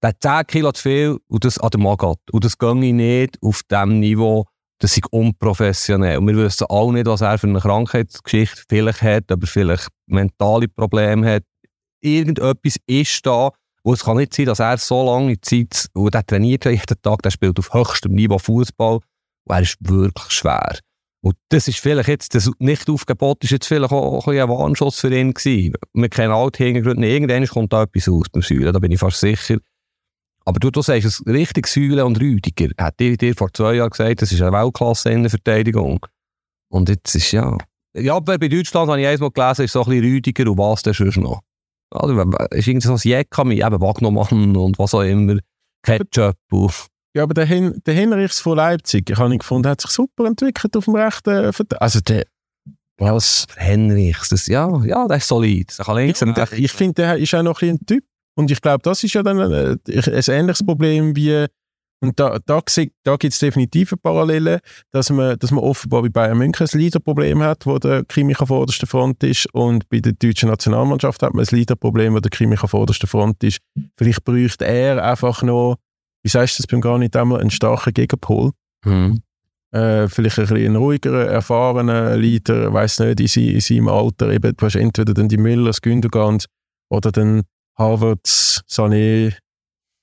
[SPEAKER 3] der hat 10 Kilo zu viel und das an der Magat. Und das ginge nicht auf dem Niveau, das ist unprofessionell. Und wir wissen alle nicht, was er für eine Krankheitsgeschichte vielleicht hat, ob er vielleicht mentale Probleme hat. Irgendetwas ist da, wo es kann nicht sein, dass er so lange Zeit, wo der trainiert jeden Tag, der spielt auf höchstem Niveau Fußball und er ist wirklich schwer. Und das ist vielleicht jetzt, das Nicht-Aufgebot ist jetzt vielleicht auch, ein, ein Warnschuss für ihn gewesen. Wir kennen alle die Hintergründe. Irgendwann kommt da etwas aus beim Säulen, da bin ich fast sicher. Aber du, du sagst es richtig, Säule und Rüdiger. Hat dir, dir vor zwei Jahren gesagt, das ist eine Weltklasse in der Verteidigung. Und jetzt ist ja... Ja, bei Deutschland habe ich einmal gelesen, ist so ein bisschen Rüdiger und was denn sonst noch. Also, ist irgendwie so ein Jäckami, eben Wagnermann und was auch immer. Ketchup.
[SPEAKER 2] Ja, aber der, Hen der Henrichs von Leipzig, ich habe ihn gefunden, hat sich super entwickelt auf dem rechten Verteidiger. Also der...
[SPEAKER 3] Was? Henrichs, das, ja, ja, der ist solid. Der kann links
[SPEAKER 2] ja, ich finde, der ist auch noch ein, ein Typ. Und ich glaube, das ist ja dann ein, äh, ein ähnliches Problem wie und da, da, da gibt es definitiv Parallelen, dass man, dass man offenbar bei Bayern München ein Leaderproblem hat, wo der Kimmich auf vorderster Front ist und bei der deutschen Nationalmannschaft hat man ein Leaderproblem, wo der Kimmich auf vorderster Front ist. Vielleicht bräuchte er einfach noch, wie sagst du das beim gar nicht einmal, einen starken Gegenpol. Mhm. Äh, vielleicht ein bisschen ruhigerer, erfahrener Leader, weiß nicht, in, sie, in seinem Alter. Eben, du hast entweder dann die Müllers, Gündogan oder dann Harvards, Sané,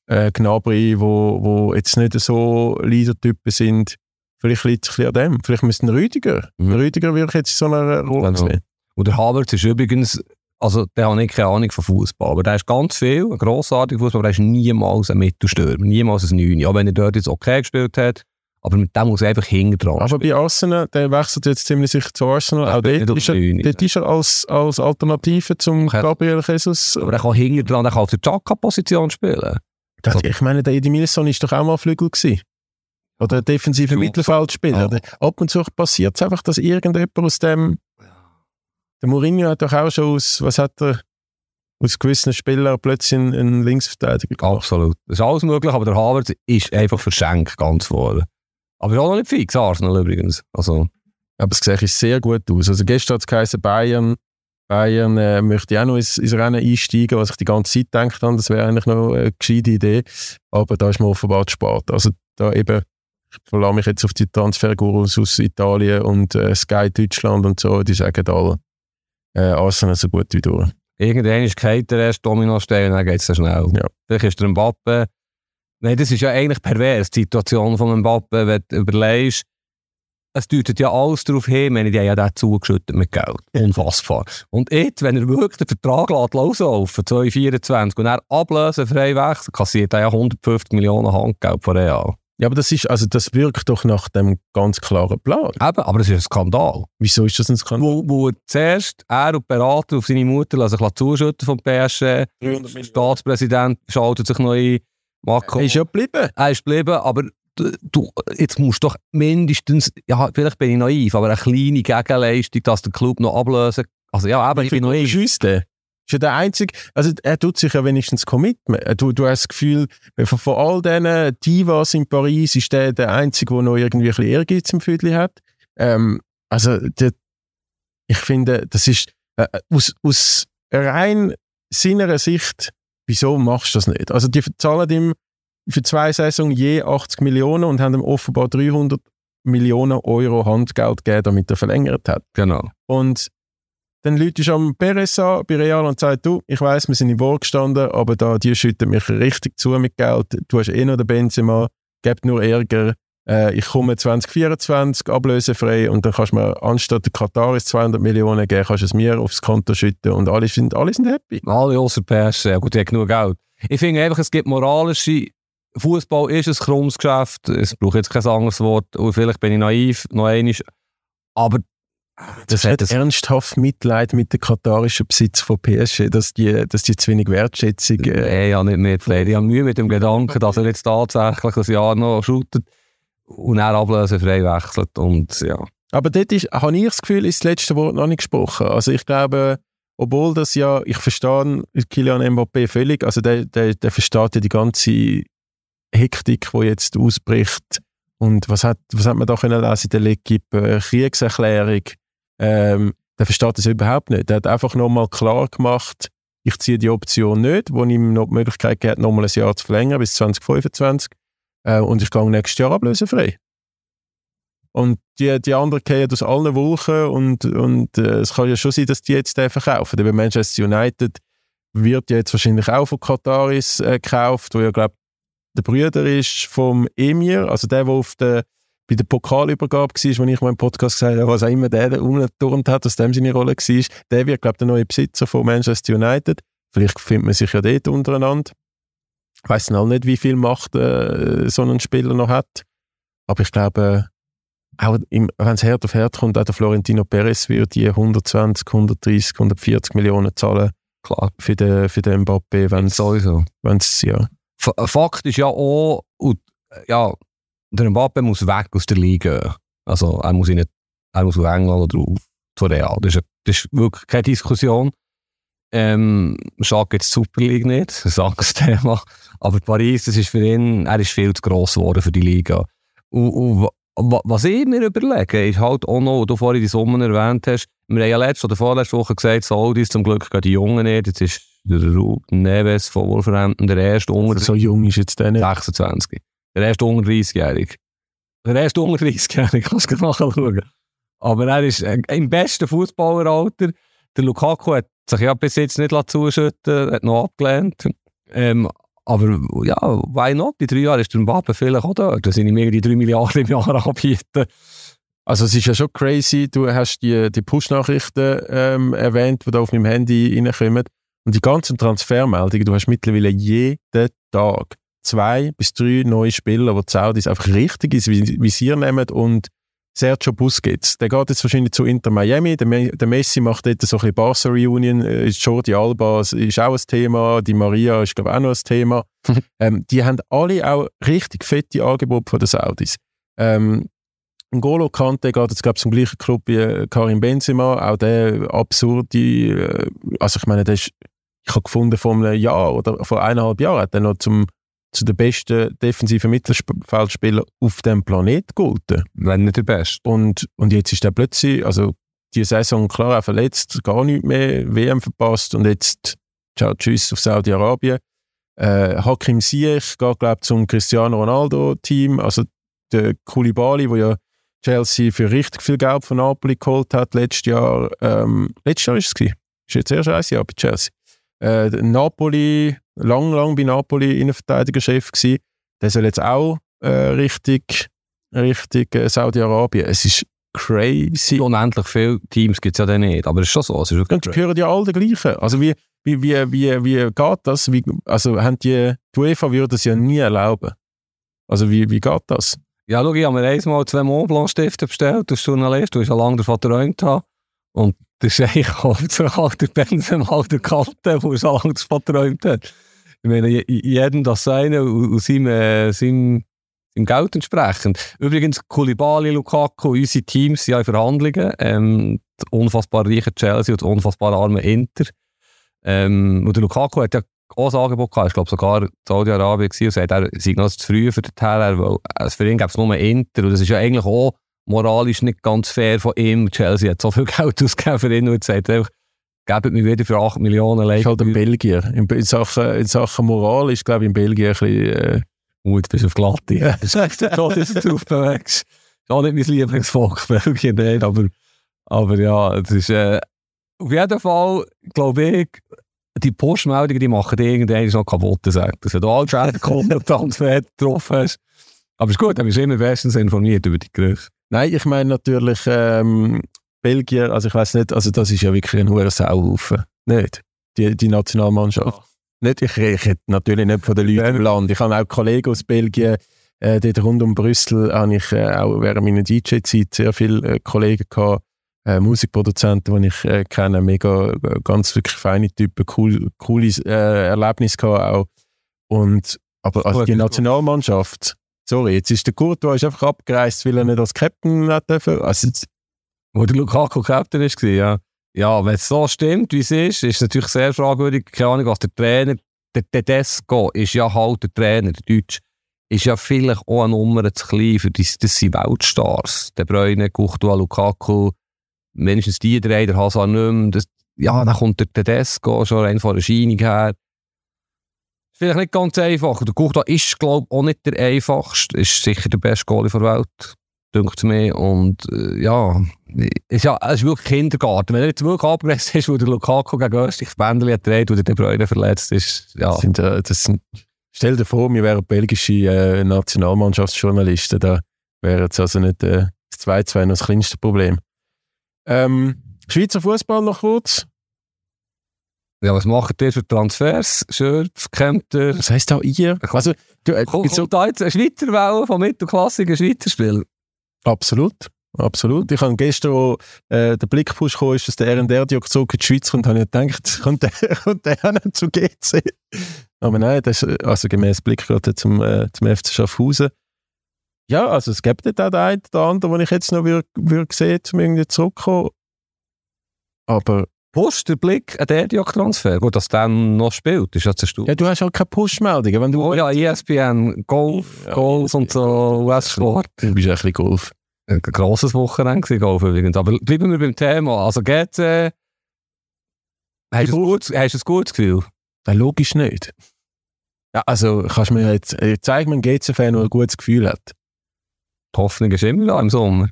[SPEAKER 2] äh, Gnabry, wo, wo jetzt nicht so Leader-Typen sind. Vielleicht liegt es ein bisschen an dem. Vielleicht müsste ein Rüdiger. Mhm. Rüdiger würde ich jetzt in so einer Rolle
[SPEAKER 3] genau. sehen. Und der Havertz ist übrigens, also der hat nicht keine Ahnung von Fußball, aber der ist ganz viel, ein grossartiger Fußball, aber der ist niemals ein Mittelstürmer, niemals ein Neun. Auch wenn er dort jetzt okay gespielt hat, aber mit dem muss er einfach hinten dran.
[SPEAKER 2] Aber bei Arsenal, der wechselt jetzt ziemlich sicher zu Arsenal. Auch dort ist, er, dort ist er als, als Alternative zum Gabriel Jesus.
[SPEAKER 3] Aber er kann hinten dran, er kann auf der Chaka-Position spielen.
[SPEAKER 2] Das, ich meine, der Edmilson ist doch auch mal Flügel gewesen. Oder defensive. Mittelfeldspieler. Ja. Ab und zu passiert es einfach, dass irgendjemand aus dem. Der Mourinho hat doch auch schon aus, was hat er, aus gewissen Spielern plötzlich einen, Linksverteidiger
[SPEAKER 3] gemacht. Absolut. Das ist alles möglich, aber der Harvard ist einfach verschenkt, ganz vorne. Aber auch noch nicht fix, Arsenal übrigens. Also.
[SPEAKER 2] Aber es sieht sehr gut aus. Also gestern hat es geheißen, Bayern Bayern äh, möchte auch noch ins, ins Rennen einsteigen, was ich die ganze Zeit gedacht habe, das wäre eigentlich noch eine gescheite Idee. Aber da ist mir offenbar zu spät. Also da eben, ich verlasse mich jetzt auf die Transfergurus aus Italien und äh, Sky Deutschland und so, die sagen alle, äh, Arsenal so gut wie durch.
[SPEAKER 3] Irgendwann ist Kate der erste Domino-Stein und dann geht es schnell. Ja. Vielleicht ist der Mbappe, nein, das ist ja eigentlich pervers, die Situation von Mbappe, wenn du überlegst, es deutet ja alles darauf hin, wenn die haben ja den zugeschüttet mit Geld. Unfassbar. Und jetzt, wenn er wirklich den Vertrag lässt, loslaufen, 2024, und er ablösenfrei wechselt, kassiert er ja 150 Millionen Handgeld von Real.
[SPEAKER 2] Ja, aber das, ist, also das wirkt doch nach dem ganz klaren Plan.
[SPEAKER 3] Eben, aber das ist ein Skandal.
[SPEAKER 2] Wieso ist das ein Skandal?
[SPEAKER 3] Wo, wo zuerst er und Berater auf seine Mutter lassen sich zuschütten vom PSG. Der Staatspräsident schaltet sich noch ein.
[SPEAKER 2] Er ist ja geblieben.
[SPEAKER 3] Er ist geblieben, aber du, jetzt musst du doch mindestens, ja, vielleicht bin ich naiv, aber eine kleine Gegenleistung, dass der Club noch ablösen Also ja, aber ich bin naiv.
[SPEAKER 2] Ist ist ja der Einzige, also er tut sich ja wenigstens Commitment. Du, du hast das Gefühl, von, von all diesen Divas in Paris ist der der Einzige, der noch irgendwie ein bisschen Ehrgeiz im Viertel hat. Ähm, also der, ich finde, das ist äh, aus, aus rein seiner Sicht, wieso machst du das nicht? Also die zahlen ihm für zwei Saisons je 80 Millionen und haben ihm offenbar 300 Millionen Euro Handgeld gegeben, damit er verlängert hat.
[SPEAKER 3] Genau.
[SPEAKER 2] Und dann läutest du am Perez bei Real und sagst, du, ich weiß, wir sind im Wort gestanden, aber da, die schütten mich richtig zu mit Geld. Du hast eh noch den Benzema, gebt nur Ärger. Äh, ich komme 2024 ablösefrei und dann kannst du mir anstatt der Kataris 200 Millionen geben, kannst du es mir aufs Konto schütten und alle sind, alle sind happy.
[SPEAKER 3] Alle außer PSG, gut, die haben genug Geld. Ich finde einfach, es gibt moralische Fußball ist ein krummes Geschäft. Es braucht jetzt kein anderes Wort. Und vielleicht bin ich naiv, noch einmal. Aber
[SPEAKER 2] das hat ernsthaft Mitleid mit dem katarischen Besitz von PSG, dass die, dass die zu wenig Wertschätzung.
[SPEAKER 3] Äh Nein, ja, nicht Mitleid. Ich habe Mühe mit dem Gedanken, dass er jetzt tatsächlich ein Jahr noch shootet und er ablösefrei wechselt. Und, ja.
[SPEAKER 2] Aber dort ist, habe ich das Gefühl, ist das letzte Wort noch nicht gesprochen. Also ich glaube, obwohl das ja, ich verstehe Kilian Mbappé völlig, also der, der, der versteht ja die ganze Hektik, die jetzt ausbricht. Und was hat, was hat man da können lesen in der L'Equipe? Kriegserklärung. Ähm, der versteht das überhaupt nicht. Der hat einfach nochmal klar gemacht, ich ziehe die Option nicht, wo ihm noch die Möglichkeit gibt, nochmal ein Jahr zu verlängern bis 2025. Äh, und ich gehe nächstes Jahr ablösefrei. Und die, die anderen gehen aus allen Wolken und, und äh, es kann ja schon sein, dass die jetzt den verkaufen. Bei Manchester United wird jetzt wahrscheinlich auch von Kataris äh, gekauft, wo ja, glaube der Brüder ist vom Emir, also der, der auf der, bei der Pokalübergabe war, wo ich im Podcast gesagt habe, was auch immer der, der umgeturnt hat, aus dem seine Rolle war, der wird, glaube ich, der neue Besitzer von Manchester United. Vielleicht findet man sich ja dort untereinander. Ich weiß noch nicht, wie viel Macht äh, so ein Spieler noch hat. Aber ich glaube, auch wenn es hart auf hart kommt, auch der Florentino Perez wird die 120, 130, 140 Millionen zahlen
[SPEAKER 3] Klar.
[SPEAKER 2] für den, für den Mbappé, wenn es,
[SPEAKER 3] Sowieso.
[SPEAKER 2] wenn's, ja.
[SPEAKER 3] F Fakt ist ja auch, und, ja, der Mbappe muss weg aus der Liga. Also er muss, in er muss auf England oder auf zu Real. Das ist, das ist wirklich keine Diskussion. Ähm, Schade jetzt die Super League nicht, das ist Thema. Aber Paris, das ist für ihn, er ist viel zu gross geworden für die Liga. Und, und wa- wa- was ich mir überlege, ist halt auch noch, du vorhin die Sommer erwähnt hast, wir haben ja letzte oder vorletzte Woche gesagt, Saudis zum Glück gehen die Jungen nicht. Jetzt ist der Ruben Neves von Wolverhampton der erste unter
[SPEAKER 2] So jung ist jetzt der nicht.
[SPEAKER 3] 26. Der erste unter 30-Jährige. Der erste unter 30-Jährige, kannst du nachschauen. Aber er ist äh, im besten Fußballeralter. Der Lukaku hat sich ja bis jetzt nicht zuschütten hat noch abgelehnt. Ähm, aber ja, why not? In drei Jahren ist der Mbappe vielleicht auch dort. Da sind ihm irgendwie 3 Milliarden im Jahr anbieten.
[SPEAKER 2] Also es ist ja schon crazy, du hast die, die Push-Nachrichten ähm, erwähnt, die da auf meinem Handy reinkommen. Und die ganzen Transfermeldungen, du hast mittlerweile jeden Tag zwei bis drei neue Spieler, die die Saudis einfach richtig ins Vis- Visier nehmen und Sergio Busquets, der geht jetzt wahrscheinlich zu Inter Miami, der, Me der Messi macht dort so ein bisschen Barca-Reunion, äh, Jordi Alba ist auch ein Thema, die Maria ist glaube ich auch noch ein Thema. ähm, die haben alle auch richtig fette Angebote von den Saudis. Ähm, N'Golo Kante geht jetzt, glaube ich, zum gleichen Club wie äh, Karim Benzema. Auch der absurde, äh, also ich meine, der ist, ich habe gefunden, vor einem Jahr oder vor eineinhalb Jahren hat er noch zum, zu den besten defensiven Mittelfeldspielern auf dem Planet gehalten.
[SPEAKER 3] Wenn nicht der Beste.
[SPEAKER 2] Und, und jetzt ist er plötzlich, also die Saison klar auch verletzt, gar nicht mehr, WM verpasst und jetzt, ciao, tschüss auf Saudi-Arabien. Äh, Hakim Ziyech geht, glaube zum Cristiano Ronaldo-Team, also der Koulibaly, wo ja Chelsea für richtig viel Geld von Napoli geholt hat letztes Jahr. Ähm, letztes Jahr ist es gewesen. Ist jetzt erst ein Jahr bei Chelsea. Äh, der Napoli, lang, lang bei Napoli Innenverteidigerchef gewesen. Der soll jetzt auch äh, richtig, richtig äh, Saudi-Arabien. Es ist crazy.
[SPEAKER 3] Unendlich viele Teams gibt es ja dann nicht. Aber es ist schon so. Es ist
[SPEAKER 2] Und die gehören ja alle den gleichen. Also wie, wie, wie, wie, wie geht das? Wie, also haben die, die UEFA würde das ja nie erlauben. Also wie, wie geht das?
[SPEAKER 3] Ja, schau, ich habe mir einmal zwei Montblanc-Stifte bestellt als Journalist, du hast ja lange davon geträumt haben. Und das ist eigentlich halt der Benzema, der Kalte, der schon lange davon geträumt hat. Ich meine, je- jedem das seine und seinem, äh, seinem, seinem Geld entsprechend. Übrigens, Koulibaly, Lukaku, unsere Teams sind ja in Verhandlungen. Ähm, das unfassbar reiche Chelsea und das unfassbar arme Inter. Ähm, und der Lukaku hat ja auch ein Angebot gehabt. Ich glaube sogar Saudi-Arabien gewesen und sagt, er sei noch zu früh für den Teil, weil also für ihn gäbe es nur Inter und das ist ja eigentlich auch moralisch nicht ganz fair von ihm. Chelsea hat so viel Geld ausgegeben für ihn und jetzt sagt er einfach, gebt mir wieder für 8 Millionen
[SPEAKER 2] Ich
[SPEAKER 3] Leute.
[SPEAKER 2] halt ein Belgier. In, in, Sachen, in Sachen Moral ist, glaube ich, in Belgien ein bisschen... Äh,
[SPEAKER 3] Gut, bist auf glatte. Ja. Das ist so, dass du drauf bewegst. Ist auch nicht mein Lieblingsvolk, Belgien nicht, aber, aber ja, es ist äh, auf jeden Fall, glaube ich, die Postmeldungen, die machen die irgendwann noch kaputt. Sagen. Dass du alle Schäden Transfer getroffen hast. Aber es ist gut, dann bist du immer bestens informiert über die Gerüchte.
[SPEAKER 2] Nein, ich meine natürlich ähm, Belgier, also ich weiß nicht, also das ist ja wirklich ein hoher Sauhaufen. Nicht? Die, die Nationalmannschaft. Nicht, ich rede natürlich nicht von den Leuten im Land. Ich habe auch Kollegen aus Belgien, äh, dort rund um Brüssel habe ich äh, auch während meiner DJ-Zeit sehr viele äh, Kollegen gehabt, äh, Musikproduzenten, die ich äh, kenne, mega, äh, ganz wirklich feine Typen, cool, cooles äh, Erlebnis gehabt auch. Und, aber also die. Nationalmannschaft, sorry, jetzt ist der Courtois ist einfach abgereist, weil er nicht als Captain hat dürfen. Also,
[SPEAKER 3] Wo der Lukaku Captain ist, ja. Ja, wenn es so stimmt, wie es ist, ist es natürlich sehr fragwürdig. Keine Ahnung, was der Trainer, der Tedesco ist ja halt der Trainer, der Deutsch, ist ja vielleicht auch eine Nummer zu klein für das, das sind Weltstars. Der Bräune, Courtois, Lukaku, mindestens die drei, der Hazard nicht mehr. Das, ja, dann kommt der Tedesco schon rein von der Erscheinung her. Vielleicht nicht ganz einfach. Der Courtois ist, glaube ich, auch nicht der einfachste. Ist sicher der beste Goalie der Welt. Denkt mir. Und äh, ja, ist ja, es ist wirklich Kindergarten. Wenn er jetzt wirklich abgereist ist, wo der Lukaku gegen Österreich das Bändchen hat gedreht, wo der De Bruyne verletzt ist, ja.
[SPEAKER 2] Das sind, äh, das sind, stell dir vor, wir wären belgische äh, Nationalmannschaftsjournalisten, da wäre jetzt also nicht äh, das 2-2 noch das kleinste Problem. Ähm, Schweizer Fußball noch kurz.
[SPEAKER 3] Ja, was macht ihr für Transfers? Shirts, Kämpfer?
[SPEAKER 2] Was heisst da ihr? Also, du, äh,
[SPEAKER 3] Kommt
[SPEAKER 2] so,
[SPEAKER 3] da jetzt eine Schweizer Welle von mittelklassigen Schweizer Spielern?
[SPEAKER 2] Absolut. Absolut. Ich habe gestern, wo äh, der Blickpush kam, ist, dass der RNR-Diok zurück in die Schweiz kommt, habe ich gedacht, kommt der, kommt der auch nicht zu GC? Aber nein, das ist, also gemäß Blick gerade zum, äh, zum FC Schaffhausen. Ja, also es gibt nicht auch den einen oder anderen, den ich jetzt noch würde würd sehen, um irgendwie zurückzukommen. Aber
[SPEAKER 3] Post, der Blick, ein Erdiak-Transfer, gut, dass der noch spielt, ist ja zerstört.
[SPEAKER 2] ja, du hast halt keine Push-Meldungen. Wenn du,
[SPEAKER 3] Oh ja, ESPN, Golf,
[SPEAKER 2] Ja,
[SPEAKER 3] Golf und so, US-Sport.
[SPEAKER 2] du bist ein bisschen Golf.
[SPEAKER 3] Ein grosses Wochenende gewesen. Aber bleiben wir beim Thema. Also geht äh, hast, du ein gutes, hast du ein gutes Gefühl?
[SPEAKER 2] Ja, logisch nicht. Ja, also kannst du mir jetzt, äh, zeig mir einen GC-Fan, der ein gutes Gefühl hat.
[SPEAKER 3] Die Hoffnung ist immer da im Sommer.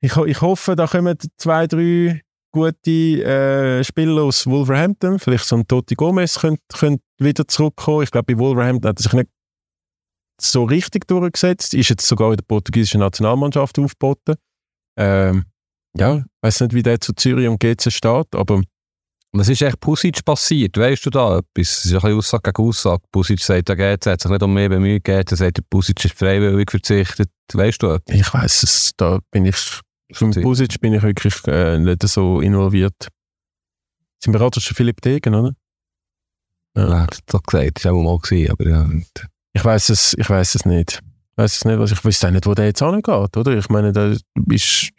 [SPEAKER 2] Ich, ich hoffe, da kommen zwei, drei gute äh, Spieler aus Wolverhampton. Vielleicht so ein Totti Gomez könnte, könnte wieder zurückkommen. Ich glaube, bei Wolverhampton hat er sich nicht so richtig durchgesetzt. Ist jetzt sogar in der portugiesischen Nationalmannschaft aufgeboten. Ähm, ja, ich weiß nicht, wie der zu Zürich und GC steht, aber
[SPEAKER 3] Was ist echt Pusic passiert? Weißt du da etwas? Es ist ein bisschen Aussage gegen Aussage. Pusic sagt, er geht, hat sich nicht um mehr bemüht, geht, er sagt, der Pusic ist freiwillig verzichtet. Weißt du etwas?
[SPEAKER 2] ich weiß es, da bin ich,
[SPEAKER 3] Stimmt.
[SPEAKER 2] Pusic bin ich wirklich äh, nicht so involviert. Sein Berater ist der Philipp Degen, oder?
[SPEAKER 3] Ja. Er hat es doch gesagt, das war auch mal, gewesen, aber ja.
[SPEAKER 2] Ich weiß es, ich weiß es nicht. Ich weiß es nicht, was ich weiß auch nicht, wo der jetzt angeht, oder? Ich meine, da ist,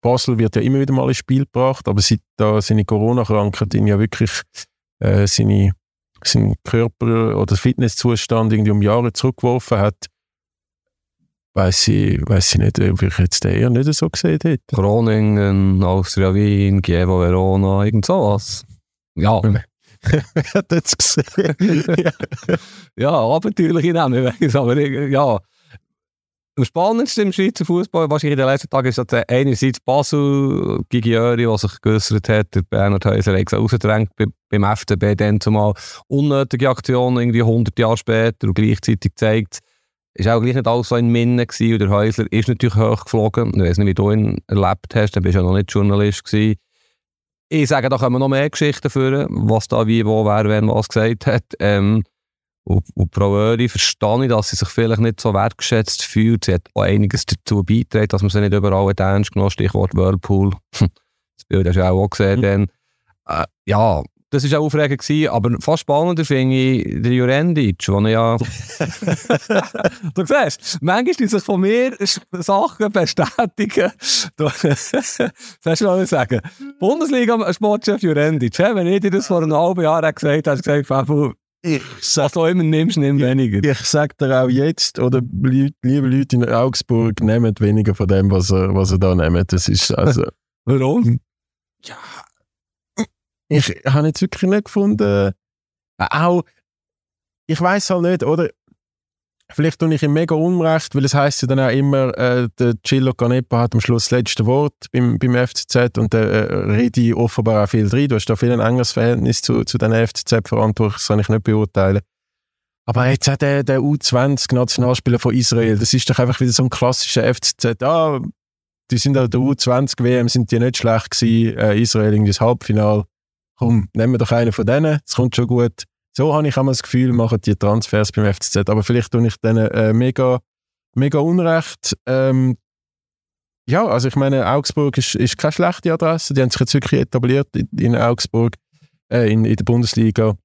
[SPEAKER 2] Basel wird ja immer wieder mal ins Spiel gebracht, aber seit da seine Corona-Krankheit ihn ja wirklich äh, seine, seinen Körper oder Fitnesszustand irgendwie um Jahre zurückgeworfen hat, weiß ich, weiß ich nicht, ob ich jetzt den eher nicht so gesehen hätte.
[SPEAKER 3] Groningen, Austria Wien, Chievo Verona, irgend sowas. Ja,
[SPEAKER 2] Wer hat das gesehen? ja.
[SPEAKER 3] ja, abenteuerliche Namen, ich aber ich- ja. Am spannendsten im Schweizer Fußball wahrscheinlich in den letzten Tagen ist dass äh, einerseits Basel, Gigiöri, der sich geäussert hat, der Bernhard Häuser hat rausgedrängt bei- beim FDB, dann zumal unnötige Aktionen, irgendwie 100 Jahre später und gleichzeitig zeigt, ist auch gleich nicht alles so in Minne gewesen und der Häusler ist natürlich hochgeflogen. Ich weiß nicht, wie du ihn erlebt hast, dann bist du ja noch nicht Journalist gewesen. Ich sage, da kommen noch mehr Geschichten führen, was da wie, wo, wer, wer was gesagt hat. Ähm, und, und Frau Öri verstehe ich, dass sie sich vielleicht nicht so wertgeschätzt fühlt. Sie hat auch einiges dazu beigetragen, dass man sie nicht überall ernst genommen Stichwort Whirlpool. das Bild hast du auch gesehen.
[SPEAKER 2] Mhm.
[SPEAKER 3] Äh, ja, das war auch aufregend, gewesen, aber fast spannender finde ich den Jurendic, wo er ja... du siehst, manchmal die sich von mir Sachen bestätigen. Du- Was hast du noch sagen? Bundesliga-Sportchef Jurendic, wenn ich dir das vor einem halben Jahr gesagt hätte, hast du gesagt, Fabio,
[SPEAKER 2] Ich
[SPEAKER 3] was du immer nimmst, nimm weniger.
[SPEAKER 2] Ich sage dir auch jetzt, oder liebe Leute in Augsburg, nehmt weniger von dem, was ihr, was ihr da nehmt. Das ist also...
[SPEAKER 3] Warum?
[SPEAKER 2] Ich habe jetzt wirklich nicht gefunden, äh, auch, ich weiß halt nicht, oder? Vielleicht tue ich ihm mega unrecht, weil es heisst ja dann auch immer, äh, der Gillo Canepa hat am Schluss das letzte Wort beim, beim FCZ und der äh, rede ich offenbar auch viel drin. Du hast da viel ein enges Verhältnis zu, zu den FCZ-Verantwortlichen, das kann ich nicht beurteilen. Aber jetzt auch der, der U20-Nationalspieler von Israel, das ist doch einfach wieder so ein klassischer FCZ. Ah, die sind an der U20-WM, sind die nicht schlecht gewesen, äh, Israel irgendwie das Halbfinale komm, nehmen wir doch einen von denen, es kommt schon gut. So habe ich mal das Gefühl, machen die Transfers beim FCZ. Aber vielleicht tue ich denen äh, mega, mega unrecht. Ähm, ja, also ich meine, Augsburg ist, ist keine schlechte Adresse. Die haben sich jetzt wirklich etabliert in, in Augsburg, äh, in, in der Bundesliga.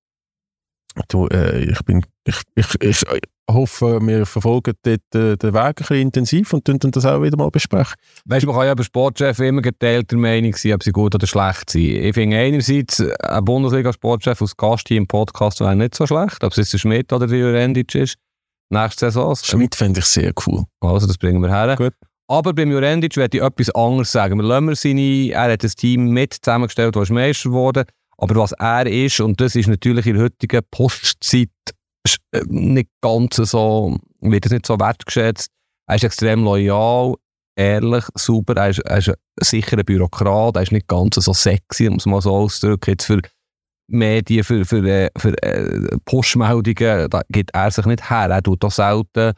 [SPEAKER 2] Du, äh, ich, bin, ich, ich, ich hoffe, wir verfolgen dort äh, den Weg ein bisschen intensiv und tun das auch wieder mal besprechen.
[SPEAKER 3] Weißt du, man kann ja über Sportchef immer geteilter Meinung sein, ob sie gut oder schlecht sind. Ich finde einerseits, ein Bundesliga-Sportchef als Gast hier im Podcast wäre nicht so schlecht, ob es jetzt der Schmidt oder der Jurendic ist. Nächste Saison.
[SPEAKER 2] Schmidt fände ich sehr cool.
[SPEAKER 3] Also, das bringen wir her.
[SPEAKER 2] Gut.
[SPEAKER 3] Aber beim Jurendic werde ich etwas anderes sagen. Wir lassen seine, er hat ein Team mit zusammengestellt, das ist Meister geworden. Aber was er ist, und das ist natürlich in der heutigen Postzeit sch- äh, nicht ganz so, wird es nicht so wertgeschätzt. Er ist extrem loyal. ehrlich, super, er ist, er ist ein sicherer Bürokrat, er ist nicht ganz so sexy, es mal so auszudrücken, jetzt für Medien, für, für, äh, für äh, Postmeldungen, da gibt er sich nicht her, er tut das selten.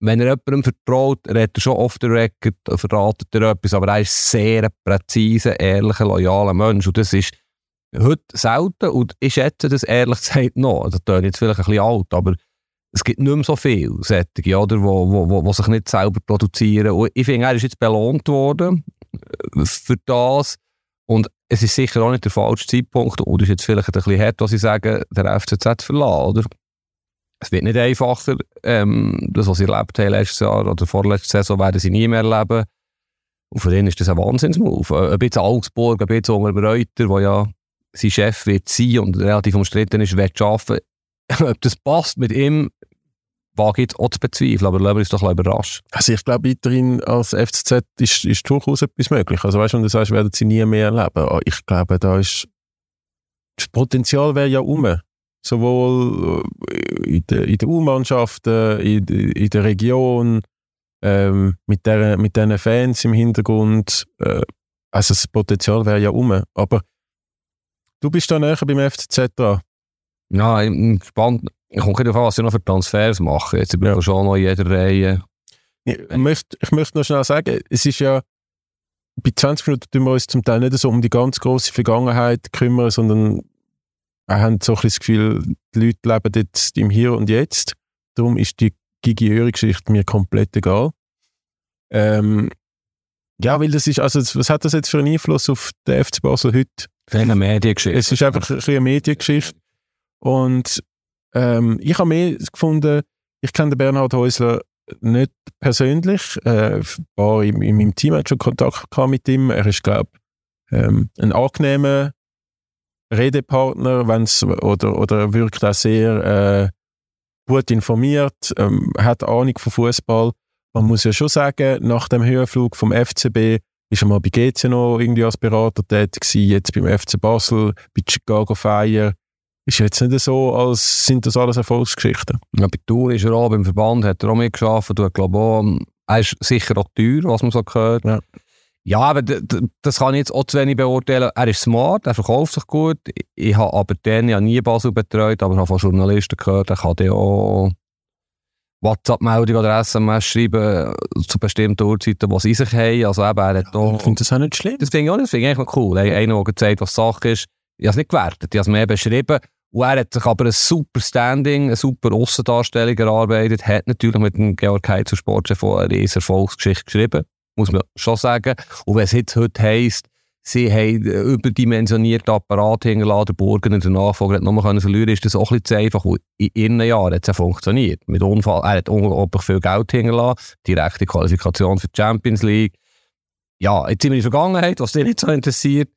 [SPEAKER 3] Wenn er jemandem vertraut, redet er schon oft der Record, verratet er etwas, aber er ist sehr ein präziser, ehrlicher, loyaler Mensch und das ist heute selten und ich schätze das ehrlich gesagt noch, das klingt jetzt vielleicht ein bisschen alt, aber es gibt nicht mehr so viele Sättige, oder, wo, wo, wo, wo sich nicht selber produzieren. Und ich finde, er ist jetzt belohnt worden äh, für das. Und es ist sicher auch nicht der falsche Zeitpunkt. Es ist jetzt vielleicht ein bisschen hart, was ich sage, der FCZ verlassen, oder? Es wird nicht einfacher. Ähm, das, was sie erlebt haben letztes Jahr oder vorletzte Saison, werden sie nie mehr erleben. Und für ihn ist das ein Wahnsinnsmove. Ein bisschen Augsburg, ein bisschen unter Reuter, wo ja sein Chef wird sein und relativ umstritten ist, wird arbeiten. Ob das passt mit ihm, wage ich auch zu bezweifeln, aber wir uns doch ein überraschen.
[SPEAKER 2] Also ich glaube, weiterhin als FCZ ist, ist durchaus etwas möglich. Also weißt du, wenn du sagst, werden sie nie mehr erleben. Ah, ich glaube, da ist das Potenzial wäre ja um. Sowohl äh, in der, in der U-Mannschaften, in, in, der Region, ähm, mit, der, mit diesen Fans im Hintergrund. Äh, also das Potenzial wäre ja um. Aber du bist da näher beim FCZ dran.
[SPEAKER 3] Ja, ich bin gespannt. Ich komme darauf an, was sie noch für Transfers machen. Jetzt bin ich schon noch in jeder Reihe.
[SPEAKER 2] Ich möchte, ich möchte noch schnell sagen, es ist ja, bei 20 Minuten tun wir uns zum Teil nicht so um die ganz große Vergangenheit kümmern, sondern wir haben so ein das Gefühl, die Leute leben jetzt im Hier und Jetzt. Darum ist die Gigi Öri-Geschichte mir komplett egal. Ähm, ja, weil das ist, also was hat das jetzt für einen Einfluss auf den FC Basel heute?
[SPEAKER 3] Eine Mediengeschichte.
[SPEAKER 2] Es ist einfach ein eine Mediengeschichte. Und ähm, ich habe mehr gefunden, ich kenne den Bernhard Häusler nicht persönlich. Äh, war in, in meinem Team hat schon Kontakt mit ihm. Er ist, glaube ich, ähm, ein angenehmer Redepartner, wenn's, oder, oder wirkt auch sehr äh, gut informiert, ähm, hat Ahnung von Fußball. Man muss ja schon sagen, nach dem Höhenflug vom FCB ist er mal bei GC noch irgendwie als Berater tätig gewesen, jetzt beim FC Basel, bei Chicago Fire ist jetzt nicht so, als sind das alles Erfolgsgeschichten.
[SPEAKER 3] Ja, bei Tour ist er auch, beim Verband hat er auch mitgearbeitet. Ich glaube auch, er ist sicher auch teuer, was man so gehört. Ja. Ja, aber das kann ich jetzt auch zu wenig beurteilen. Er ist smart, er verkauft sich gut. Ich habe aber den ja nie Basel betreut, aber ich habe von Journalisten gehört, er kann ja auch WhatsApp-Meldung oder SMS schreiben zu bestimmten Uhrzeiten, die sie sich haben. Also eben, er hat
[SPEAKER 2] auch, ich finde das auch nicht schlimm.
[SPEAKER 3] Das finde ich auch nicht, das finde ich eigentlich cool. Einer, der gezeigt was Sache ist. Ich habe es nicht gewertet, ich habe es mehr beschrieben. Und er hat sich aber ein super Standing, eine super Aussendarstellung erarbeitet, hat natürlich mit dem Georg Heitz Sportchef eine riesige Erfolgsgeschichte geschrieben, muss man schon sagen. Und wenn es jetzt heute heisst, sie haben überdimensionierte Apparate hingeladen, der Burgen der Nachfolger hat nochmal können verlieren, ist das auch ein bisschen zu einfach. Und in ihren Jahren hat es ja funktioniert. Mit Unfall, er hat unglaublich viel Geld hingelassen, direkte Qualifikation für die Champions League. Ja, jetzt sind wir in der Vergangenheit, was dich nicht so interessiert.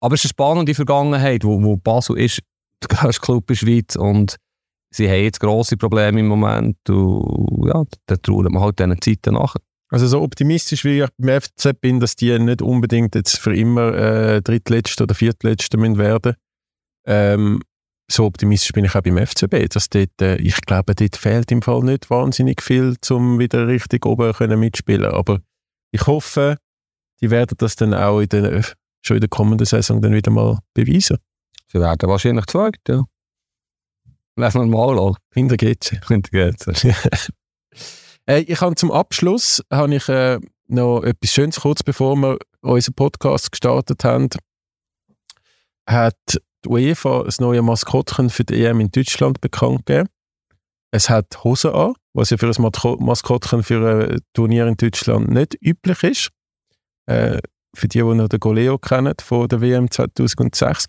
[SPEAKER 3] Aber es ist eine spannende Vergangenheit, wo, wo Basel ist der grösste Club in der Schweiz und sie haben jetzt grosse Probleme im Moment und ja, da trauen wir halt diesen Zeiten nach.
[SPEAKER 2] Also so optimistisch wie ich beim FCZ bin, dass die nicht unbedingt jetzt für immer äh, Drittletzte oder Viertletzte werden ähm, so optimistisch bin ich auch beim FCB, dass dort, äh, ich glaube, dort fehlt im Fall nicht wahnsinnig viel, um wieder richtig oben können mitspielen Aber ich hoffe, die werden das dann auch in der, schon in der kommenden Saison dann wieder mal beweisen.
[SPEAKER 3] Sie werden wahrscheinlich zweit, ja. Lass mal mal an.
[SPEAKER 2] Hinter geht's.
[SPEAKER 3] Hinter geht's.
[SPEAKER 2] äh, ich habe zum Abschluss habe ich, äh, noch etwas Schönes, kurz bevor wir unseren Podcast gestartet haben, hat die UEFA das neue Maskottchen für die EM in Deutschland bekannt gegeben. Es hat Hosen an, was ja für ein Maskottchen für ein Turnier in Deutschland nicht üblich ist. Äh, für die, die noch den Goleo kennen von der WM 2006.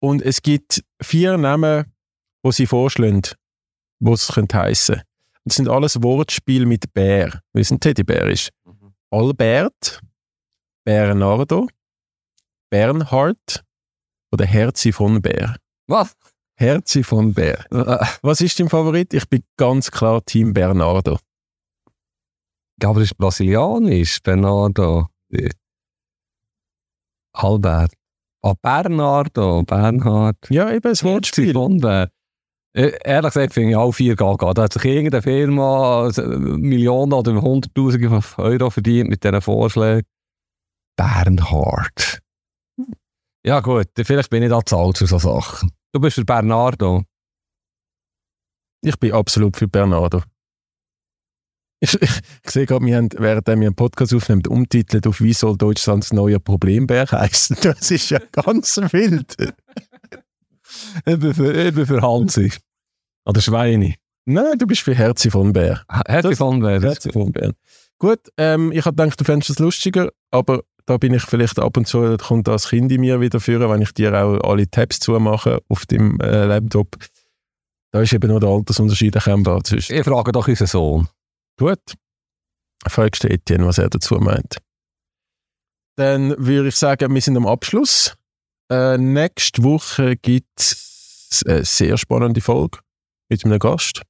[SPEAKER 2] Und es gibt vier Namen, die sie vorschlagen, die es heissen könnte. Das sind alles Wortspiele mit Bär, weil es ein Teddybär ist. Mhm. Albert, Bernardo, Bernhard oder Herzi von Bär.
[SPEAKER 3] Was?
[SPEAKER 2] Herzi von Bär. Was ist dein Favorit? Ich bin ganz klar Team Bernardo.
[SPEAKER 3] Aber das ist brasilianisch, Bernardo. Albert. Ah, Bernardo, Bernhard.
[SPEAKER 2] Ja, eben, das Wortspiel.
[SPEAKER 3] Von Bär. Äh, Ehrlich gesagt finde ich auch 4 Gaga. Da hat sich irgendeine Firma also, Millionen oder Hunderttausende von Euro verdient mit diesen Vorschlägen. Bernhard. Ja gut, vielleicht bin ich da zu alt für Sachen. Du bist für Bernardo.
[SPEAKER 2] Ich bin absolut für Bernardo. Ich, ich, ich sehe gerade, wir haben, während wir einen Podcast aufnehmen, umtitelt auf «Wie soll Deutschlands neuer Problembär heißen?» Das ist ja ganz wild.
[SPEAKER 3] eben, für, eben für Hansi. Oder Schweine.
[SPEAKER 2] Nein, du bist für Herzi von Bär.
[SPEAKER 3] Herzi von Bär.
[SPEAKER 2] Herzi von Bär. Gut, ähm, ich habe gedacht, du fändest das lustiger, aber da bin ich vielleicht ab und zu, da kommt das Kind in mir wieder führen, wenn ich dir auch alle Tabs zumache auf dem äh, Laptop. Da ist eben noch der Altersunterschied erkennbar zwischen.
[SPEAKER 3] Ich frage doch unseren Sohn.
[SPEAKER 2] Gut. Fragst du Etienne, was er dazu meint. Dann würde ich sagen, wir sind am Abschluss. Äh, nächste Woche gibt es eine sehr spannende Folge mit einem Gast.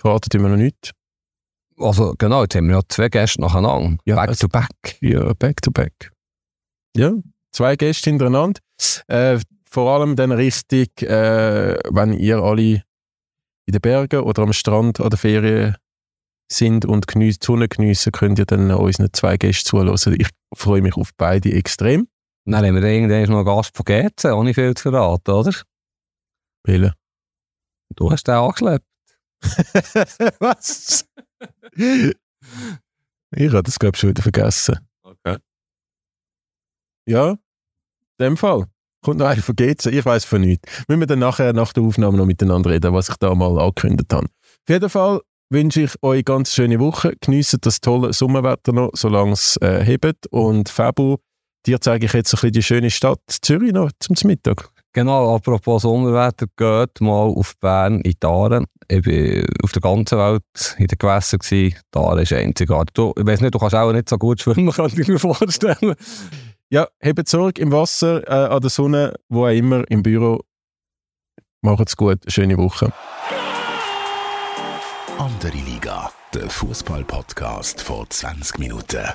[SPEAKER 2] Verratet immer noch nicht.
[SPEAKER 3] Also genau, jetzt haben wir ja zwei Gäste nacheinander.
[SPEAKER 2] Ja,
[SPEAKER 3] back
[SPEAKER 2] also,
[SPEAKER 3] to back.
[SPEAKER 2] Ja, back to back. Ja, zwei Gäste hintereinander. Äh, vor allem dann richtig, äh, wenn ihr alle in den Bergen oder am Strand an der Ferien sind und die Sonne geniessen, könnt ihr dann unseren zwei Gästen zuhören. Ich freue mich auf beide extrem.
[SPEAKER 3] Dann haben wir irgendwann noch einen Gast von GC, ohne viel zu verraten, oder?
[SPEAKER 2] Wille.
[SPEAKER 3] Du hast den angeschleppt.
[SPEAKER 2] Was? ich habe das, glaube ich, schon wieder vergessen.
[SPEAKER 3] Okay.
[SPEAKER 2] Ja, in dem Fall. Kommt noch einer von GC, ich weiß von nichts. Müssen wir dann nachher nach der Aufnahme noch miteinander reden, was ich da mal angekündigt habe. Auf jeden Fall wünsche ich euch eine ganz schöne Woche. Geniessen das tolle Sommerwetter noch, solange es äh, hebt. Und Fabu, dir zeige ich jetzt ein bisschen die schöne Stadt Zürich noch zum Mittag.
[SPEAKER 3] Genau, apropos Sommerwetter, geht mal auf Bern in die Aare. Ich war auf der ganzen Welt in den Gewässern. Die Aare ist einzigartig. Du, ich weiß nicht, du kannst auch nicht so gut schwimmen, kann ich mir vorstellen.
[SPEAKER 2] Ja, hebt Sorge im Wasser, äh, an der Sonne, wo auch immer, im Büro. Macht's gut, schöne Woche.
[SPEAKER 1] Andere Liga, der Fußball-Podcast vor 20 Minuten.